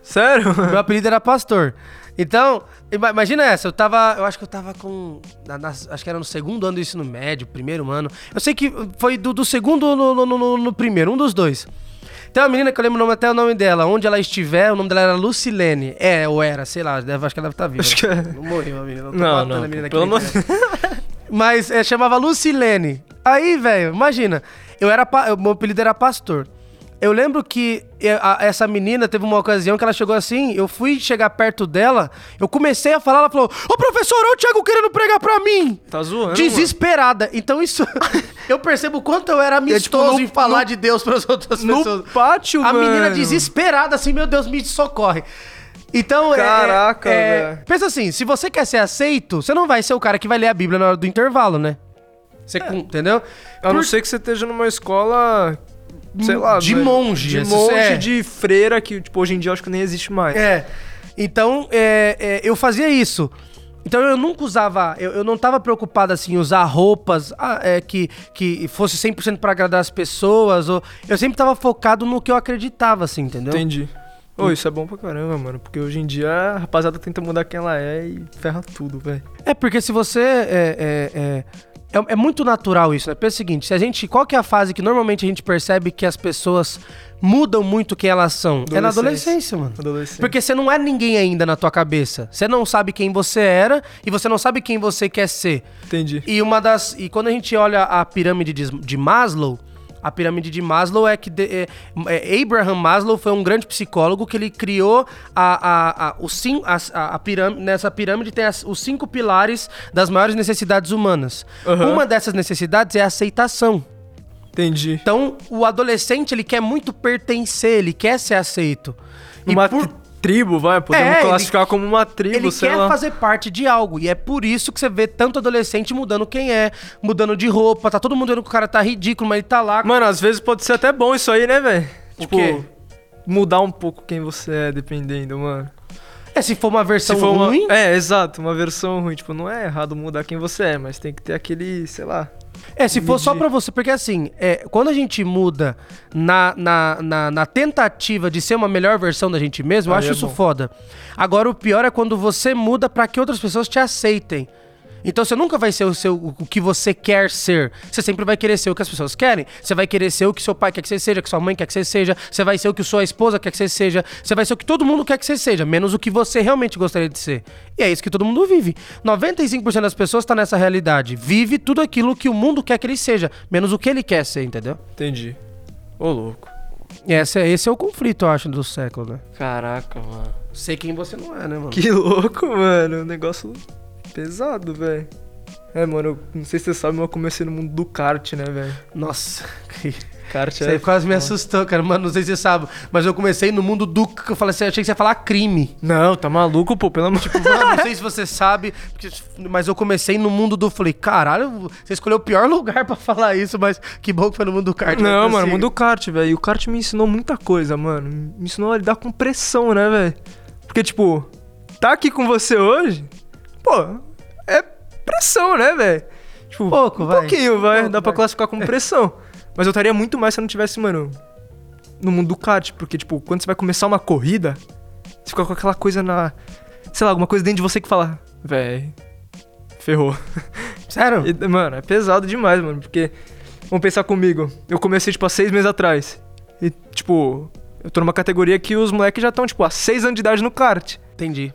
Sério? Meu apelido era pastor. Então, ima- imagina essa, eu tava. Eu acho que eu tava com. na- nas- acho que era no segundo ano do ensino médio, primeiro ano. Eu sei que foi do, do segundo no, no, no- no primeiro, um dos dois. Tem uma menina que eu lembro nome- até o nome dela. Onde ela estiver, o nome dela era Lucilene. É, ou era, sei lá, deve- acho que ela deve estar viva. Acho que é. Não morreu a menina. Não, não. a menina aqui Pelo na amor. Mas é, chamava Lucilene. Aí, velho, imagina. Eu era. pa- Meu apelido era pastor. Eu lembro que eu- a- essa menina teve uma ocasião que ela chegou assim, eu fui chegar perto dela, eu comecei a falar, ela falou: Ô professor, olha o Thiago querendo pregar pra mim! Tá zoando? Desesperada. Então isso. <laughs> eu percebo o quanto eu era amistoso tipo, no- em falar no- de Deus pras outras mano? pessoas. No pátio, A mano. menina desesperada, assim, meu Deus, me socorre. Então, é- Caraca, é, velho. Pensa assim, se você quer ser aceito, você não vai ser o cara que vai ler a Bíblia na hora do intervalo, né? Você, com- entendeu? A não Por- ser que você esteja numa escola. Sei lá. De velho, monge, De monge, é. de freira, que, tipo, hoje em dia eu acho que nem existe mais. É. Então, é, é, eu fazia isso. Então eu nunca usava, eu, eu não tava preocupado assim, em usar roupas ah, é, que, que fosse 100% pra agradar as pessoas. Ou, eu sempre tava focado no que eu acreditava, assim, entendeu? Entendi. Ô, isso é bom pra caramba, mano. Porque hoje em dia a rapaziada tenta mudar quem ela é e ferra tudo, velho. É, porque se você. É, é, é, é, é muito natural isso, né? Pensa o seguinte: se a gente. Qual que é a fase que normalmente a gente percebe que as pessoas mudam muito quem elas são? É na adolescência, mano. Adolescente. Porque você não é ninguém ainda na tua cabeça. Você não sabe quem você era e você não sabe quem você quer ser. Entendi. E uma das. E quando a gente olha a pirâmide de, de Maslow, a pirâmide de Maslow é que de- é- é, Abraham Maslow foi um grande psicólogo que ele criou a, a, a, o sim, a, a- pirâmide. Nessa pirâmide tem as- os cinco pilares das maiores necessidades humanas. Aham. Uma dessas necessidades é a aceitação. Entendi. Então, o adolescente ele quer muito pertencer, ele quer ser aceito. E Uma por- tri- tribo, vai. Podemos É, ele- classificar como uma tribo, ele sei quer lá. fazer parte de algo. E é por isso que você vê tanto adolescente mudando quem é, mudando de roupa. Tá todo mundo vendo que o cara tá ridículo, mas ele tá lá. Mano, às vezes pode ser até bom isso aí, né, velho? Tipo, quê? mudar um pouco quem você é, dependendo, mano. É, se for uma versão for uma... ruim. É, exato, uma versão ruim. Tipo, não é errado mudar quem você é, mas tem que ter aquele, sei lá. É, se for só pra você. Porque assim, é, quando a gente muda na, na, na, na tentativa de ser uma melhor versão da gente mesmo, eu Aí acho é isso bom. foda. Agora, o pior é quando você muda pra que outras pessoas te aceitem. Então você nunca vai ser o, seu, o que você quer ser. Você sempre vai querer ser o que as pessoas querem. Você vai querer ser o que seu pai quer que você seja, que sua mãe quer que você seja. Você vai ser o que sua esposa quer que você seja. Você vai ser o que todo mundo quer que você seja, menos o que você realmente gostaria de ser. E é isso que todo mundo vive. 95% das pessoas tá nessa realidade. Vive tudo aquilo que o mundo quer que ele seja, menos o que ele quer ser, entendeu? Entendi. Ô, louco. Esse é, esse é o conflito, eu acho, do século, né? Caraca, mano. Sei quem você não é, né, mano? Que louco, mano. Um negócio pesado, velho. É, mano, eu não sei se você sabe, mas eu comecei no mundo do kart, né, velho? Nossa, <laughs> Kart Isso aí é. quase me assustou, cara. Mano, não sei se você sabe, mas eu comecei no mundo do. Eu falei assim, eu achei que você ia falar crime. Não, tá maluco, pô, pelo amor de Mano, não sei se você sabe, porque- mas eu comecei no mundo do. Falei, caralho, você escolheu o pior lugar pra falar isso, mas que bom que foi no mundo do kart. Não, mas mano, mundo do kart, velho. E o kart me ensinou muita coisa, mano. Me ensinou a lidar com pressão, né, velho? Porque, tipo, tá aqui com você hoje, pô, é pressão, né, velho? Tipo, Pouco, um vai. pouquinho, vai. Pouco, Dá pra vai. classificar como pressão. Mas eu estaria muito mais se eu não tivesse, mano, no mundo do kart. Porque, tipo, quando você vai começar uma corrida, você fica com aquela coisa na. Sei lá, alguma coisa dentro de você que fala, véi, ferrou. <laughs> Sério? E, mano, é pesado demais, mano, porque. Vamos pensar comigo. Eu comecei, tipo, há seis meses atrás. E, tipo, eu tô numa categoria que os moleques já estão, tipo, há seis anos de idade no kart. Entendi.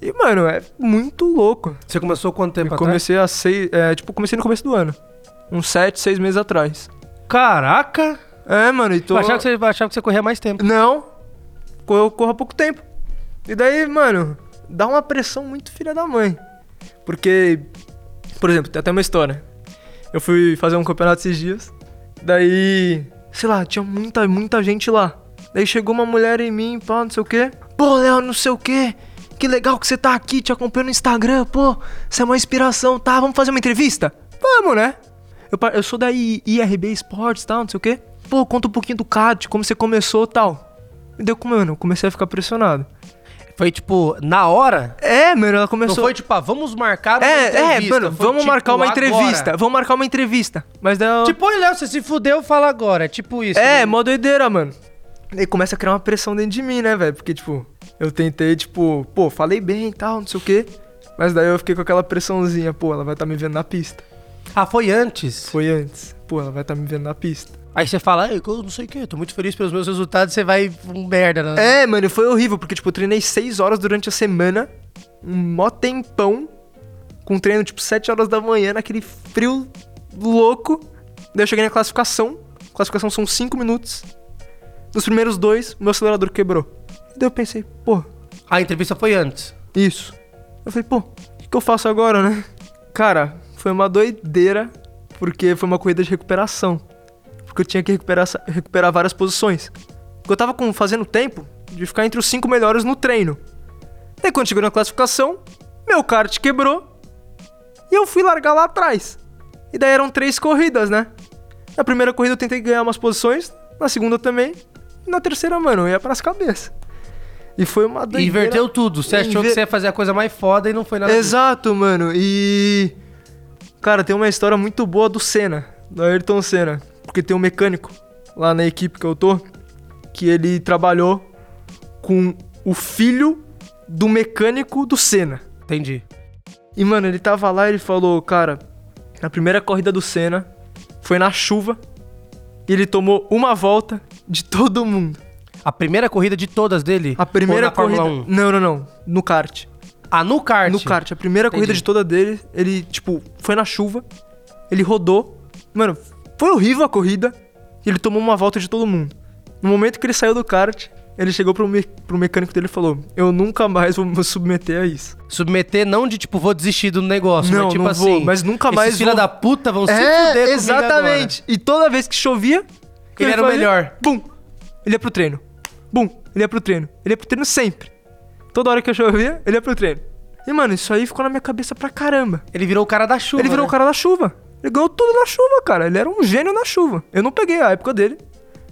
E, mano, é muito louco. Você começou quanto tempo Eu atrás? comecei a seis. É, tipo, comecei no começo do ano. Uns sete, seis meses atrás. Caraca! É, mano, e tô. Eu achava que, você, achava que você corria mais tempo. Não. Eu corro há pouco tempo. E daí, mano, dá uma pressão muito filha da mãe. Porque, por exemplo, tem até uma história. Eu fui fazer um campeonato esses dias. Daí, sei lá, tinha muita, muita gente lá. Daí chegou uma mulher em mim, pá, não sei o quê. Pô, Léo, não sei o quê. Que legal que você tá aqui, te acompanhando no Instagram, pô. Você é uma inspiração, tá? Vamos fazer uma entrevista? Vamos, né? Eu, eu sou da I- IRB Esportes e tal, não sei o quê. Pô, conta um pouquinho do CAD, como você começou e tal. E deu, mano, eu comecei a ficar pressionado. Foi tipo, na hora? É, mano, ela Não começou. foi tipo, ah, vamos marcar uma É, é, entrevista. mano, Foi, vamos tipo, marcar uma agora. entrevista. Vamos marcar uma entrevista. Mas daí eu... Tipo, oi, Léo, você se fudeu, fala agora. É tipo isso. É, né? mó doideira, mano. Aí começa a criar uma pressão dentro de mim, né, velho? Porque, tipo, eu tentei, tipo, pô, falei bem e tal, não sei o quê. Mas daí eu fiquei com aquela pressãozinha, pô, ela vai estar me vendo na pista. Ah, foi antes. Foi antes. Pô, ela vai estar me vendo na pista. Aí você fala, "Ei, eu não sei o que, tô muito feliz pelos meus resultados, você vai um merda, né? É, mano, foi horrível, porque, tipo, eu treinei 6 horas durante a semana, um mó tempão, com treino, tipo, 7 horas da manhã, naquele frio louco. Daí eu cheguei na classificação. Classificação são 5 minutos. Nos primeiros dois, meu acelerador quebrou. Daí eu pensei, pô, A entrevista foi antes. Isso. Eu falei, pô, o que, que eu faço agora, né? Cara, foi uma doideira, porque foi uma corrida de recuperação. Porque eu tinha que recuperar, recuperar várias posições. Porque eu tava com, fazendo tempo de ficar entre os cinco melhores no treino. Daí quando chegou na classificação, meu kart quebrou e eu fui largar lá atrás. E daí eram três corridas, né? Na primeira corrida eu tentei ganhar umas posições, na segunda também, e na terceira, mano, eu ia pras cabeças. E foi uma doideira. inverteu tudo. Você achou que Inver- você ia fazer a coisa mais foda e não foi nada disso. Exato, mano. E. Cara, tem uma história muito boa do Senna, do Ayrton Senna. Porque tem um mecânico lá na equipe que eu tô, que ele trabalhou com o filho do mecânico do Senna. Entendi. E, mano, ele tava lá e ele falou, cara, a primeira corrida do Senna foi na chuva e ele tomou uma volta de todo mundo. A primeira corrida de todas dele? A primeira corrida. Fórmula 1? Não, não, não. No kart. Ah, no kart? No kart, a primeira corrida Entendi. de toda dele, ele, tipo, foi na chuva, ele rodou. Mano, foi horrível a corrida e ele tomou uma volta de todo mundo. No momento que ele saiu do kart, ele chegou pro, me- pro mecânico dele e falou: Eu nunca mais vou me submeter a isso. Submeter não de tipo, vou desistir do negócio, Não, mas tipo não assim. vou, mas nunca mais Esses filha vou- da puta vão se fuder É, exatamente. E toda vez que chovia, que Ele era o melhor. Bum! Ele ia pro treino. Bum! Ele ia pro treino. Ele ia pro treino sempre. Toda hora que eu chovia, ele ia pro treino. E, mano, isso aí ficou na minha cabeça pra caramba. Ele virou o cara da chuva. Ele virou né? o cara da chuva. Ele ganhou tudo na chuva, cara. Ele era um gênio na chuva. Eu não peguei a época dele.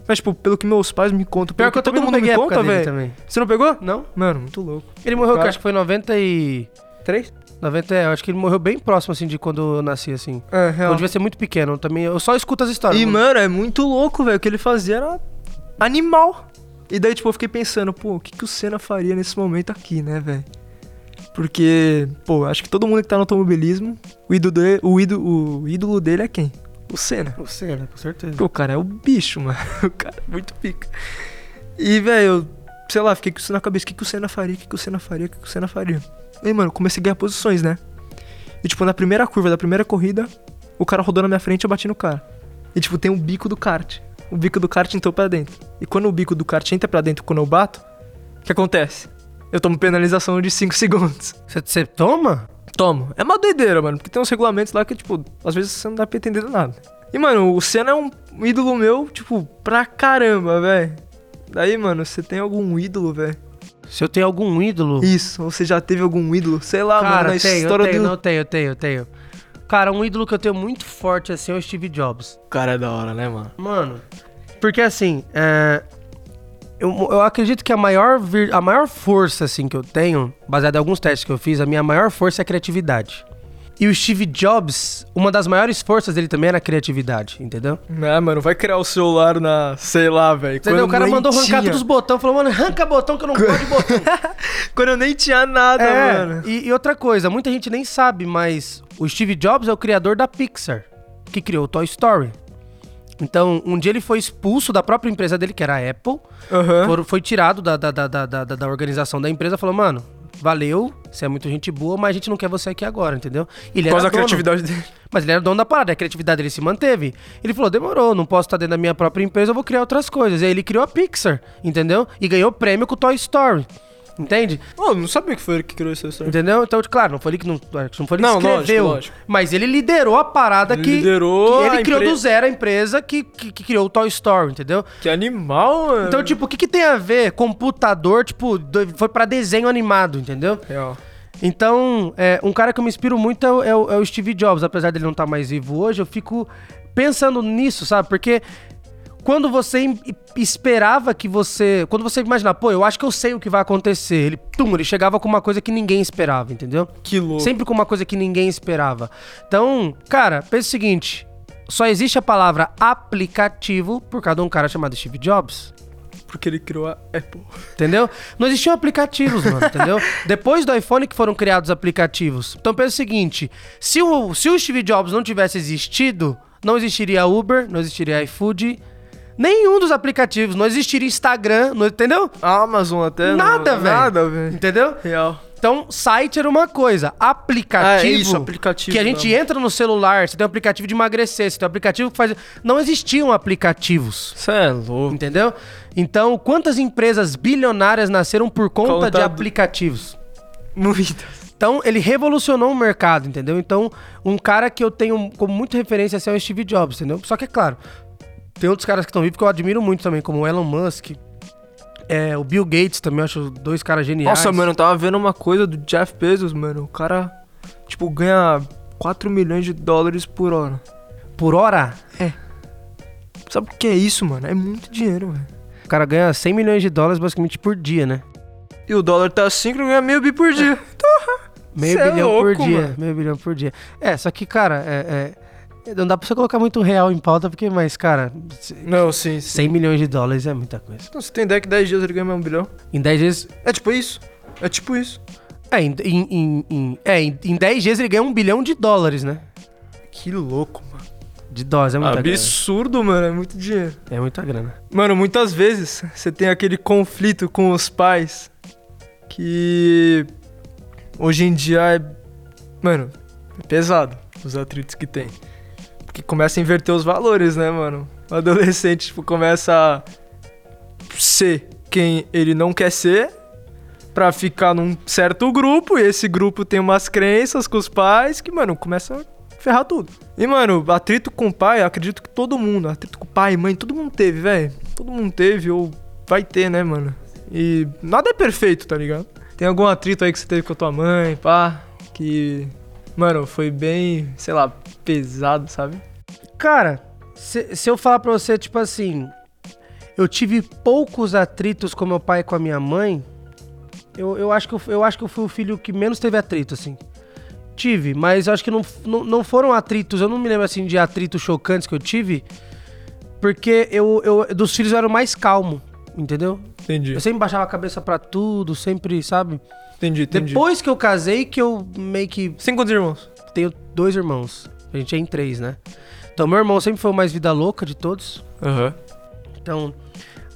Mas, tipo, pelo que meus pais me contam, Pior que eu todo mundo me conta, velho. Você não pegou? Não? Mano, muito louco. Ele morreu, eu Cara. acho que foi em 90 e... Três? 90, é, eu acho que ele morreu bem próximo, assim, de quando eu nasci, assim. É, Eu real. devia ser muito pequeno também. Eu só escuto as histórias. E, mano, é muito louco, velho. O que ele fazia era animal. E daí, tipo, eu fiquei pensando, pô, o que, que o Senna faria nesse momento aqui, né, velho? Porque, pô, acho que todo mundo que tá no automobilismo, o ídolo, dele, o ídolo, o ídolo dele é quem? O Senna. Você, né? Com certeza. Porque o cara é o bicho, mano. <laughs> O cara é muito pica. E, velho, eu, sei lá, fiquei com isso na cabeça. O que, que o Senna faria? O que, que o Senna faria? O que, que o Senna faria? E, mano, comecei a ganhar posições, né? E, tipo, na primeira curva da primeira corrida, o cara rodou na minha frente e eu bati no cara. E, tipo, tem um bico do kart. O bico do kart entrou pra dentro. E quando o bico do kart entra pra dentro quando eu bato, o que acontece? Eu tomo penalização de 5 <laughs> segundos. Você- toma? Tomo. É uma doideira, mano. Porque tem uns regulamentos lá que, tipo, às vezes você não dá pra entender nada. E, mano, o Senna é um ídolo meu, tipo, pra caramba, velho. Daí, mano, você tem algum ídolo, velho? Se eu tenho algum ídolo... Isso, ou você já teve algum ídolo? Sei lá, mano, Cara, na tenho, eu história tenho, do. não tenho, eu tenho, eu tenho. Cara, um ídolo que eu tenho muito forte, assim, é o Steve Jobs. O cara é da hora, né, mano? Mano, porque assim, é, eu, eu acredito que a maior, a maior força assim que eu tenho, baseado em alguns testes que eu fiz, a minha maior força é a criatividade. E o Steve Jobs, uma das maiores forças dele também era a criatividade, entendeu? É, mano, vai criar o celular na. Sei lá, velho. O cara mandou arrancar tinha. todos os botões, falou, mano, arranca botão que eu não gosto de botão. <laughs> Quando eu nem tinha nada, É, mano. e, e outra coisa, muita gente nem sabe, mas o Steve Jobs é o criador da Pixar, que criou o Toy Story. Então, um dia ele foi expulso da própria empresa dele, que era a Apple, Aham. For- foi tirado da, da, da, da, da, organização da empresa, falou, mano, valeu, você é muito gente boa, mas a gente não quer você aqui agora, entendeu? Ele Por causa da criatividade dele. Mas ele era dono da parada, a criatividade dele se manteve. Ele falou: demorou, não posso estar dentro da minha própria empresa, eu vou criar outras coisas. E aí ele criou a Pixar, entendeu? E ganhou prêmio com o Toy Story. Entende? Oh, não sabia que foi ele que criou essa história. Entendeu? Então, claro, não foi ele que não, não foi ele que Não, escreveu. lógico, lógico. Mas ele liderou a parada Ele que. liderou que ele criou empre- do zero a empresa que, que, que criou o Toy Story, entendeu? Que animal, mano. Então, tipo, o que, que tem a ver computador, tipo, foi pra desenho animado, entendeu? Real. Então, é, um cara que eu me inspiro muito é o, é é o Steve Jobs. Apesar dele não estar mais vivo hoje, eu fico pensando nisso, sabe? Porque quando você esperava que você. Quando você imaginava, pô, eu acho que eu sei o que vai acontecer. Ele, tum, ele chegava com uma coisa que ninguém esperava, entendeu? Que louco. Sempre com uma coisa que ninguém esperava. Então, cara, pensa o seguinte: só existe a palavra aplicativo por causa de um cara chamado Steve Jobs. Porque ele criou a Apple. Entendeu? Não existiam aplicativos, mano, entendeu? <laughs> Depois do iPhone que foram criados aplicativos. Então pensa o seguinte: se o, se o Steve Jobs não tivesse existido, não existiria Uber, não existiria iFood, nenhum dos aplicativos, não existiria Instagram, não- entendeu? A Amazon até. Nada, velho. Nada, velho. Entendeu? Real. Então, site era uma coisa, aplicativo. É isso, aplicativo, Que a gente não. entra no celular, você tem um aplicativo de emagrecer, você tem um aplicativo que faz. Não existiam aplicativos. Você é louco. Entendeu? Então, quantas empresas bilionárias nasceram por conta Conta de aplicativos? Muitas. Então, ele revolucionou o mercado, entendeu? Então, um cara que eu tenho como muita referência assim, é o Steve Jobs, entendeu? Só que, é claro, tem outros caras que estão vivos que eu admiro muito também, como o Elon Musk, é, o Bill Gates também, acho dois caras geniais. Nossa, mano, eu tava vendo uma coisa do Jeff Bezos, mano. O cara, tipo, ganha 4 milhões de dólares por hora. Por hora, Sabe o que é isso, mano? É muito dinheiro, velho. o cara ganha 100 milhões de dólares basicamente por dia, né? E o dólar tá 5, ele ganha meio bi por dia. Meio Cê é bilhão por louco, dia. mano. Meio bilhão por dia. É, só que, cara, é, é- não dá pra você colocar muito real em pauta, porque, mas, cara, Não, sim, sim. 100 milhões de dólares é muita coisa. Então, você tem ideia que 10 dias ele ganha mais um bilhão? Em 10 dias. É tipo isso. É tipo isso. É, em, em, em- é, em, em 10 dias ele ganha um bilhão de dólares, né? Que louco, mano. De dólares, é muita Absurdo, mano. É muito dinheiro. grana. É muita grana. Mano, muitas vezes você tem aquele conflito com os pais que hoje em dia é. Mano, é pesado os atritos que tem. Porque começa a inverter os valores, né, mano? O adolescente, tipo, começa a ser quem ele não quer ser pra ficar num certo grupo, e esse grupo tem umas crenças com os pais que, mano, começa a ferrar tudo. E, mano, atrito com o pai, acredito que todo mundo, atrito com pai, mãe, todo mundo teve, velho. Todo mundo teve, ou vai ter, né, mano? E nada é perfeito, tá ligado? Tem algum atrito aí que você teve com a tua mãe, pá, que, mano, foi bem, sei lá, pesado, sabe? Cara, se, se eu falar pra você, tipo assim, eu tive poucos atritos com meu pai e com a minha mãe, eu, eu, acho que eu, eu acho que eu fui o filho que menos teve atrito, assim. Tive, mas eu acho que não, não, não foram atritos, eu não me lembro, assim, de atritos chocantes que eu tive, porque eu, eu dos filhos eu era o mais calmo, entendeu? Entendi. Eu sempre baixava a cabeça pra tudo, sempre, sabe? Entendi, entendi. Depois que eu casei, que eu meio que Você tem quantos irmãos? tenho dois irmãos. A gente é em três, né? Então, meu irmão sempre foi o mais vida louca de todos. Aham. Então,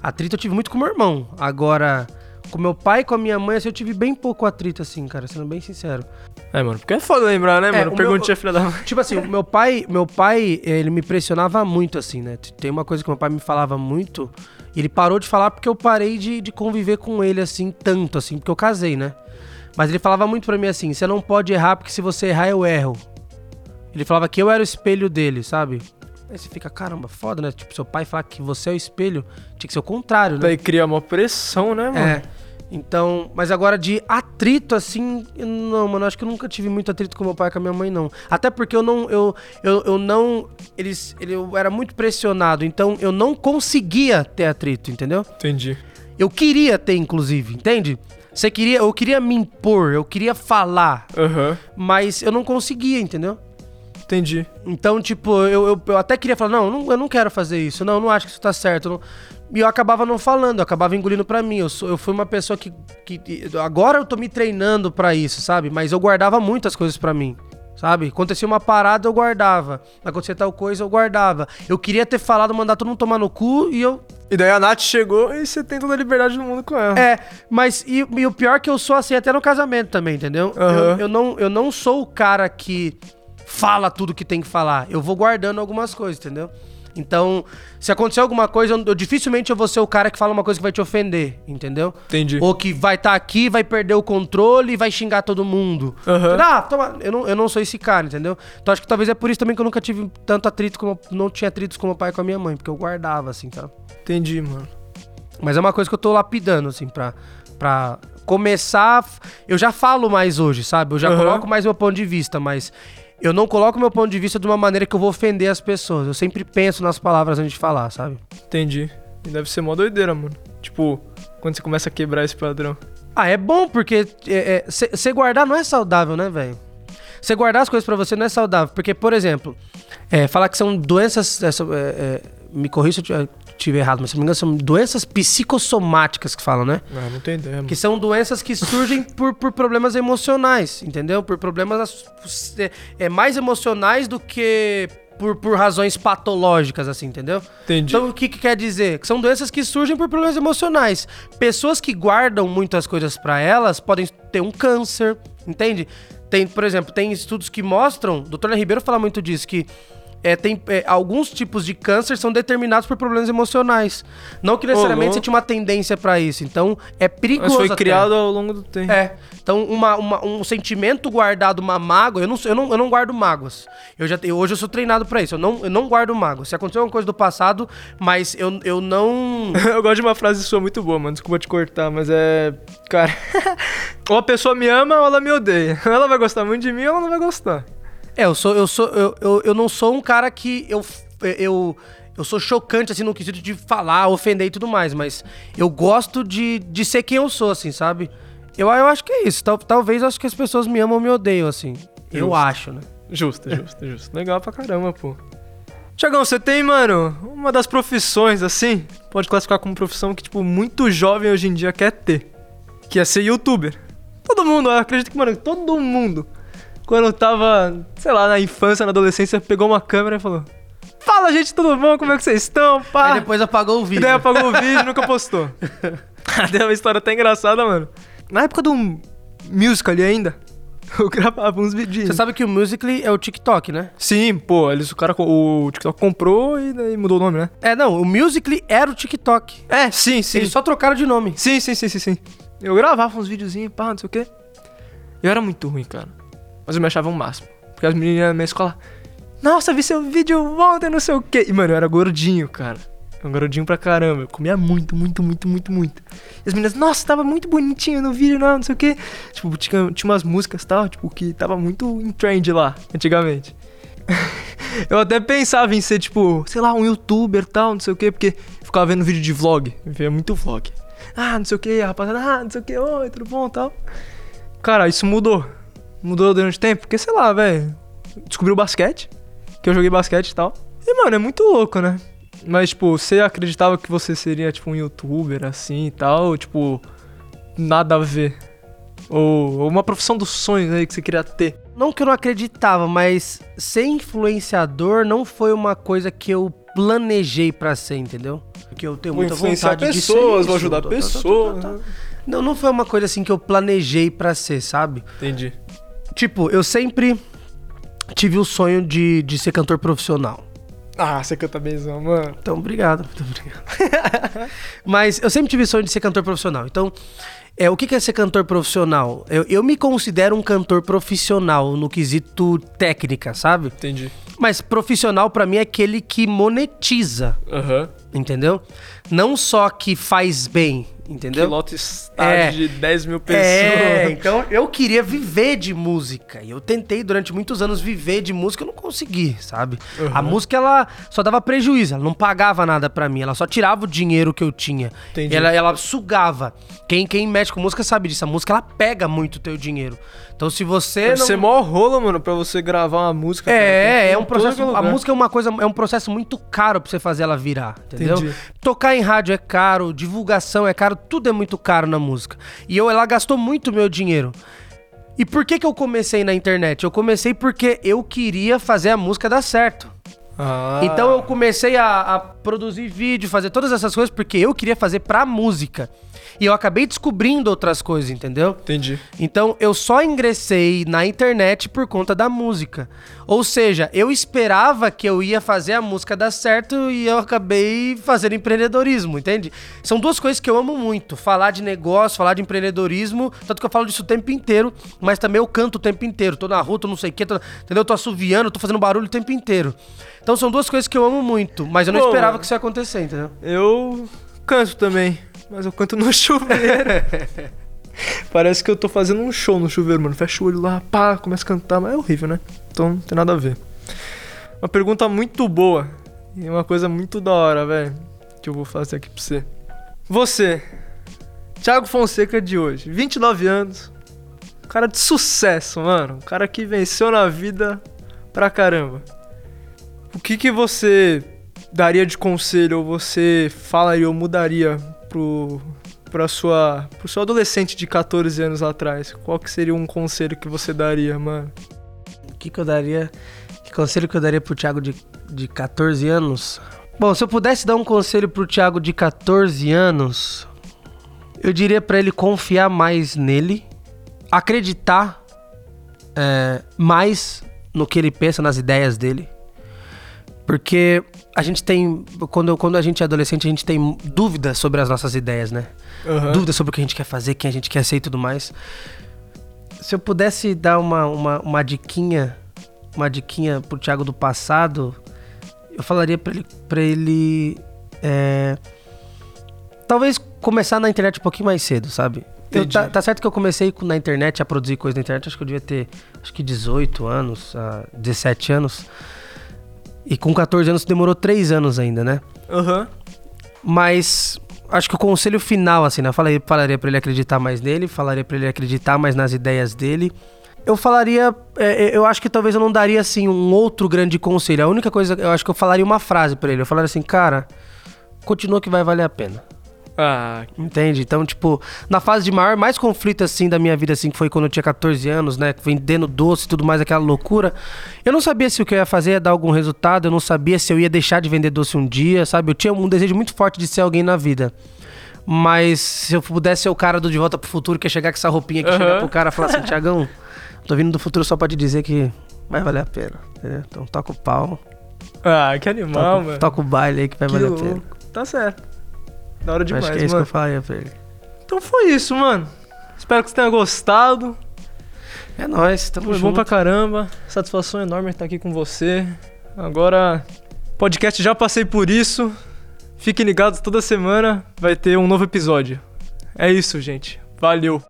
atrito eu tive muito com meu irmão. Agora, com meu pai e com a minha mãe, assim, eu tive bem pouco atrito, assim, cara, sendo bem sincero. É, mano, porque é foda lembrar, né, É, mano? Perguntinha meu- filha da mãe. Tipo assim, o meu pai, meu pai, ele me pressionava muito, assim, né? Tem uma coisa que meu pai me falava muito. e Ele parou de falar porque eu parei de, de conviver com ele, assim, tanto, assim, porque eu casei, né? Mas ele falava muito pra mim assim: você não pode errar, porque se você errar, eu erro. Ele falava que eu era o espelho dele, sabe? Aí você fica, caramba, foda, né? Tipo, seu pai falar que você é o espelho, tinha que ser o contrário, né? Daí cria uma pressão, né, mano? É. Então, mas agora de atrito, assim, não, mano, acho que eu nunca tive muito atrito com meu pai e com a minha mãe, não. Até porque eu não, eu, eu, eu não, eles, ele, eu era muito pressionado, então eu não conseguia ter atrito, entendeu? Entendi. Eu queria ter, inclusive, entende? Você queria, eu queria me impor, eu queria falar, Aham. mas eu não conseguia, entendeu? Entendi. Então, tipo, eu, eu, eu até queria falar, não, não, eu não quero fazer isso, não, eu não acho que isso tá certo. não- E eu acabava não falando, eu acabava engolindo pra mim. Eu, sou, eu fui uma pessoa que, que. Agora eu tô me treinando pra isso, sabe? Mas eu guardava muitas coisas pra mim. Sabe? Acontecia uma parada, eu guardava. Acontecia tal coisa, eu guardava. Eu queria ter falado, mandar todo mundo tomar no cu e eu. E daí a Nath chegou e você tem toda a liberdade do mundo com ela. É, mas e, e o pior é que eu sou assim até no casamento também, entendeu? Aham. Eu, eu não, eu não sou o cara que fala tudo que tem que falar. Eu vou guardando algumas coisas, entendeu? Então, se acontecer alguma coisa, eu, eu- dificilmente eu vou ser o cara que fala uma coisa que vai te ofender, entendeu? Entendi. Ou que vai estar aqui, vai perder o controle e vai xingar todo mundo. Aham. Ah, toma, eu não, eu não sou esse cara, entendeu? Então acho que talvez é por isso também que eu nunca tive tanto atrito como. Não tinha atritos com meu pai e com a minha mãe, porque eu guardava, assim, tá? Entendi, mano. Mas é uma coisa que eu tô lapidando, assim, pra, pra começar. Eu já falo mais hoje, sabe? Eu já Aham. coloco mais meu ponto de vista, mas eu não coloco meu ponto de vista de uma maneira que eu vou ofender as pessoas. Eu sempre penso nas palavras antes de falar, sabe? Entendi. E deve ser mó doideira, mano. Tipo, quando você começa a quebrar esse padrão. Ah, é bom, porque você guardar não é saudável, né, velho? Você guardar as coisas pra você não é saudável. Porque, por exemplo, é, falar que são doenças. essa, é, é, me corrija se eu tiver- tiver errado, mas se não me engano, são doenças psicossomáticas que falam, né? Ah, não mano. Que são doenças que surgem por, por problemas emocionais, entendeu? Por problemas é, é, mais emocionais do que por, por razões patológicas, assim, entendeu? Entendi. Então, o que, que quer dizer? Que são doenças que surgem por problemas emocionais. Pessoas que guardam muitas coisas pra elas podem ter um câncer, entende? Tem, por exemplo, tem estudos que mostram, o Dr. Ribeiro fala muito disso, que é, tem, é, alguns tipos de câncer são determinados por problemas emocionais. Não que necessariamente louco. você tinha uma tendência pra isso. Então, é perigoso. Mas foi até. criado ao longo do tempo. É. Então, uma, uma- um sentimento guardado, uma mágoa, eu não, eu não, eu não guardo mágoas. Eu já, eu- hoje eu sou treinado pra isso. Eu não, eu não guardo mágoas. Se aconteceu alguma coisa do passado, mas eu, eu não. <laughs> Eu gosto de uma frase sua muito boa, mano. Desculpa te cortar, mas é. Cara. <laughs> ou a pessoa me ama ou ela me odeia. <laughs> Ela vai gostar muito de mim ou ela não vai gostar. É, eu sou. Eu, sou eu, eu, eu não sou um cara que. Eu, eu, eu sou chocante, assim, no quesito de falar, ofender e tudo mais, mas eu gosto de, de ser quem eu sou, assim, sabe? Eu, eu acho que é isso. Tal, talvez eu acho que as pessoas me amam ou me odeiam, assim. Eu Justo. acho, né? Justo, justo, justo. Legal pra caramba, pô. Tiagão, você tem, mano, uma das profissões, assim, pode classificar como profissão que, tipo, muito jovem hoje em dia quer ter. Que é ser youtuber. Todo mundo, eu acredito que, mano, todo mundo, quando tava, sei lá, na infância, na adolescência, pegou uma câmera e falou: Fala, gente, tudo bom? Como é que vocês estão? Pá. Aí depois apagou o E vídeo. daí apagou o vídeo e nunca postou. <laughs> Tem uma história até engraçada, mano. Na época do musical ali ainda, <laughs> eu gravava uns vidinhos. Você sabe que o Musical.ly é o TikTok, né? Sim, pô, eles, o cara, o TikTok comprou e daí mudou o nome, né? É, não, o Musical.ly era o TikTok. É, sim, sim. Eles só trocaram de nome. Sim, sim, sim, sim, sim. Eu gravava uns videozinhos, pá, não sei o quê. Eu era muito ruim, cara. Mas eu me achava um máximo. Porque as meninas na minha escola. Nossa, vi seu vídeo ontem, não sei o quê. E, mano, eu era gordinho, cara. Era gordinho pra caramba. Eu comia muito, muito, muito, muito, muito. E as meninas, nossa, tava muito bonitinho no vídeo, não, não sei o quê. Tipo, tinha, tinha umas músicas tal, tipo, que tava muito em trend lá, antigamente. <laughs> eu até pensava em ser, tipo, sei lá, um youtuber tal, não sei o quê, porque ficava vendo vídeo de vlog. Eu via muito vlog. Ah, não sei o que, rapaziada, ah, não sei o que, oi, tudo bom tal. Cara, isso mudou. Mudou durante o tempo, porque sei lá, velho. Descobri o basquete, que eu joguei basquete e tal. E, mano, é muito louco, né? Mas, tipo, você acreditava que você seria, tipo, um youtuber assim e tal? Ou, tipo, nada a ver? Ou, ou uma profissão dos sonhos aí que você queria ter? Não que eu não acreditava, mas ser influenciador não foi uma coisa que eu planejei pra ser, entendeu? Que eu tenho Vou muita vontade de ser pessoas, isso, vou ajudar tá, tá, tá, tá, pessoas. tá, tá. Não, não foi uma coisa assim que eu planejei pra ser, sabe? Entendi. Tipo, eu sempre tive o sonho de, de ser cantor profissional. Ah, você canta benzão, mano. Então, obrigado. Muito obrigado. <laughs> Mas eu sempre tive sonho de ser cantor profissional. Então, é, o que é ser cantor profissional? Eu, eu me considero um cantor profissional no quesito técnica, sabe? Entendi. Mas profissional pra mim é aquele que monetiza, Aham. entendeu? Não só que faz bem, entendeu? Piloto estádio É. de 10 mil pessoas. É, então eu queria viver de música. E eu tentei durante muitos anos viver de música, eu não consegui, sabe? A música, ela só dava prejuízo, ela não pagava nada pra mim, ela só tirava o dinheiro que eu tinha. Entendi. Ela, ela sugava. Quem, quem mexe com música sabe disso, a música, ela pega muito o teu dinheiro. Então se você Deve não... ser mó rola, mano, pra você gravar uma música. É, ir é em um processo. A música é uma coisa, é um processo muito caro pra você fazer ela virar, entendeu? Entendi. Tocar em rádio é caro, divulgação é caro, tudo é muito caro na música. E eu, ela gastou muito meu dinheiro. E por que que eu comecei na internet? Eu comecei porque eu queria fazer a música dar certo. Ah. Então eu comecei a, a produzir vídeo, fazer todas essas coisas porque eu queria fazer pra música. E eu acabei descobrindo outras coisas, entendeu? Entendi. Então eu só ingressei na internet por conta da música. Ou seja, eu esperava que eu ia fazer a música dar certo e eu acabei fazendo empreendedorismo, entende? São duas coisas que eu amo muito: falar de negócio, falar de empreendedorismo. Tanto que eu falo disso o tempo inteiro, mas também eu canto o tempo inteiro. Tô na rua, tô não sei o quê, tô, entendeu? Tô assoviando, tô fazendo barulho o tempo inteiro. Então são duas coisas que eu amo muito, mas eu não esperava que isso ia acontecer, entendeu? Eu canto também, mas eu canto no <laughs> chuveiro. Parece que eu tô fazendo um show no chuveiro, mano. Fecha o olho lá, pá, começa a cantar, mas é horrível, né? Então não tem nada a ver. Uma pergunta muito boa e uma coisa muito da hora, velho, que eu vou fazer aqui pra você. Você, Thiago Fonseca de hoje, 29 anos, cara de sucesso, mano. Um cara que venceu na vida pra caramba. O que que você daria de conselho ou você falaria ou mudaria pro para sua pro seu adolescente de 14 anos atrás? Qual que seria um conselho que você daria, mano? O que, que eu daria. Que conselho que eu daria pro Thiago de, de 14 anos? Bom, se eu pudesse dar um conselho pro Thiago de 14 anos, eu diria pra ele confiar mais nele, acreditar é, mais no que ele pensa, nas ideias dele. Porque a gente tem. Quando, quando a gente é adolescente, a gente tem dúvidas sobre as nossas ideias, né? Aham. dúvidas sobre o que a gente quer fazer, quem a gente quer ser e tudo mais. Se eu pudesse dar uma, uma, uma diquinha, uma diquinha pro Thiago do passado, eu falaria pra ele, pra ele é, talvez começar na internet um pouquinho mais cedo, sabe? Eu, tá, tá certo que eu comecei com- na internet a produzir coisa na internet, acho que eu devia ter acho que 18 anos, ah, 17 anos. E com 14 anos demorou 3 anos ainda, né? Aham. Mas acho que o conselho final, assim, né? Eu falaria, falaria pra ele acreditar mais nele, falaria pra ele acreditar mais nas ideias dele. Eu falaria, é, eu acho que talvez eu não daria, assim, um outro grande conselho. A única coisa, eu acho que eu falaria uma frase pra ele. Eu falaria assim, cara, continua que vai valer a pena. Ah, Entende? Então, tipo, na fase de maior, mais conflito, assim, da minha vida, assim, que foi quando eu tinha 14 anos, né? Vendendo doce e tudo mais, aquela loucura. Eu não sabia se o que eu ia fazer ia dar algum resultado, eu não sabia se eu ia deixar de vender doce um dia, sabe? Eu tinha um desejo muito forte de ser alguém na vida. Mas se eu pudesse ser o cara do De Volta pro Futuro, que ia chegar com essa roupinha que Aham. chega pro cara e falar assim, <laughs> Tiagão, tô vindo do futuro só pra te dizer que vai valer a pena. Entendeu? Então toca o pau, ah que animal, toca, mano. toca o baile aí que vai que valer a louco. pena. Tá certo. Da hora demais, Acho que é isso mano. que eu falaria pra ele. Então foi isso, mano. Espero que você tenha gostado. É nóis, tamo Foi junto. bom pra caramba. Satisfação enorme estar aqui com você. Agora, podcast já passei por isso. Fiquem ligados, toda semana vai ter um novo episódio. É isso, gente. Valeu.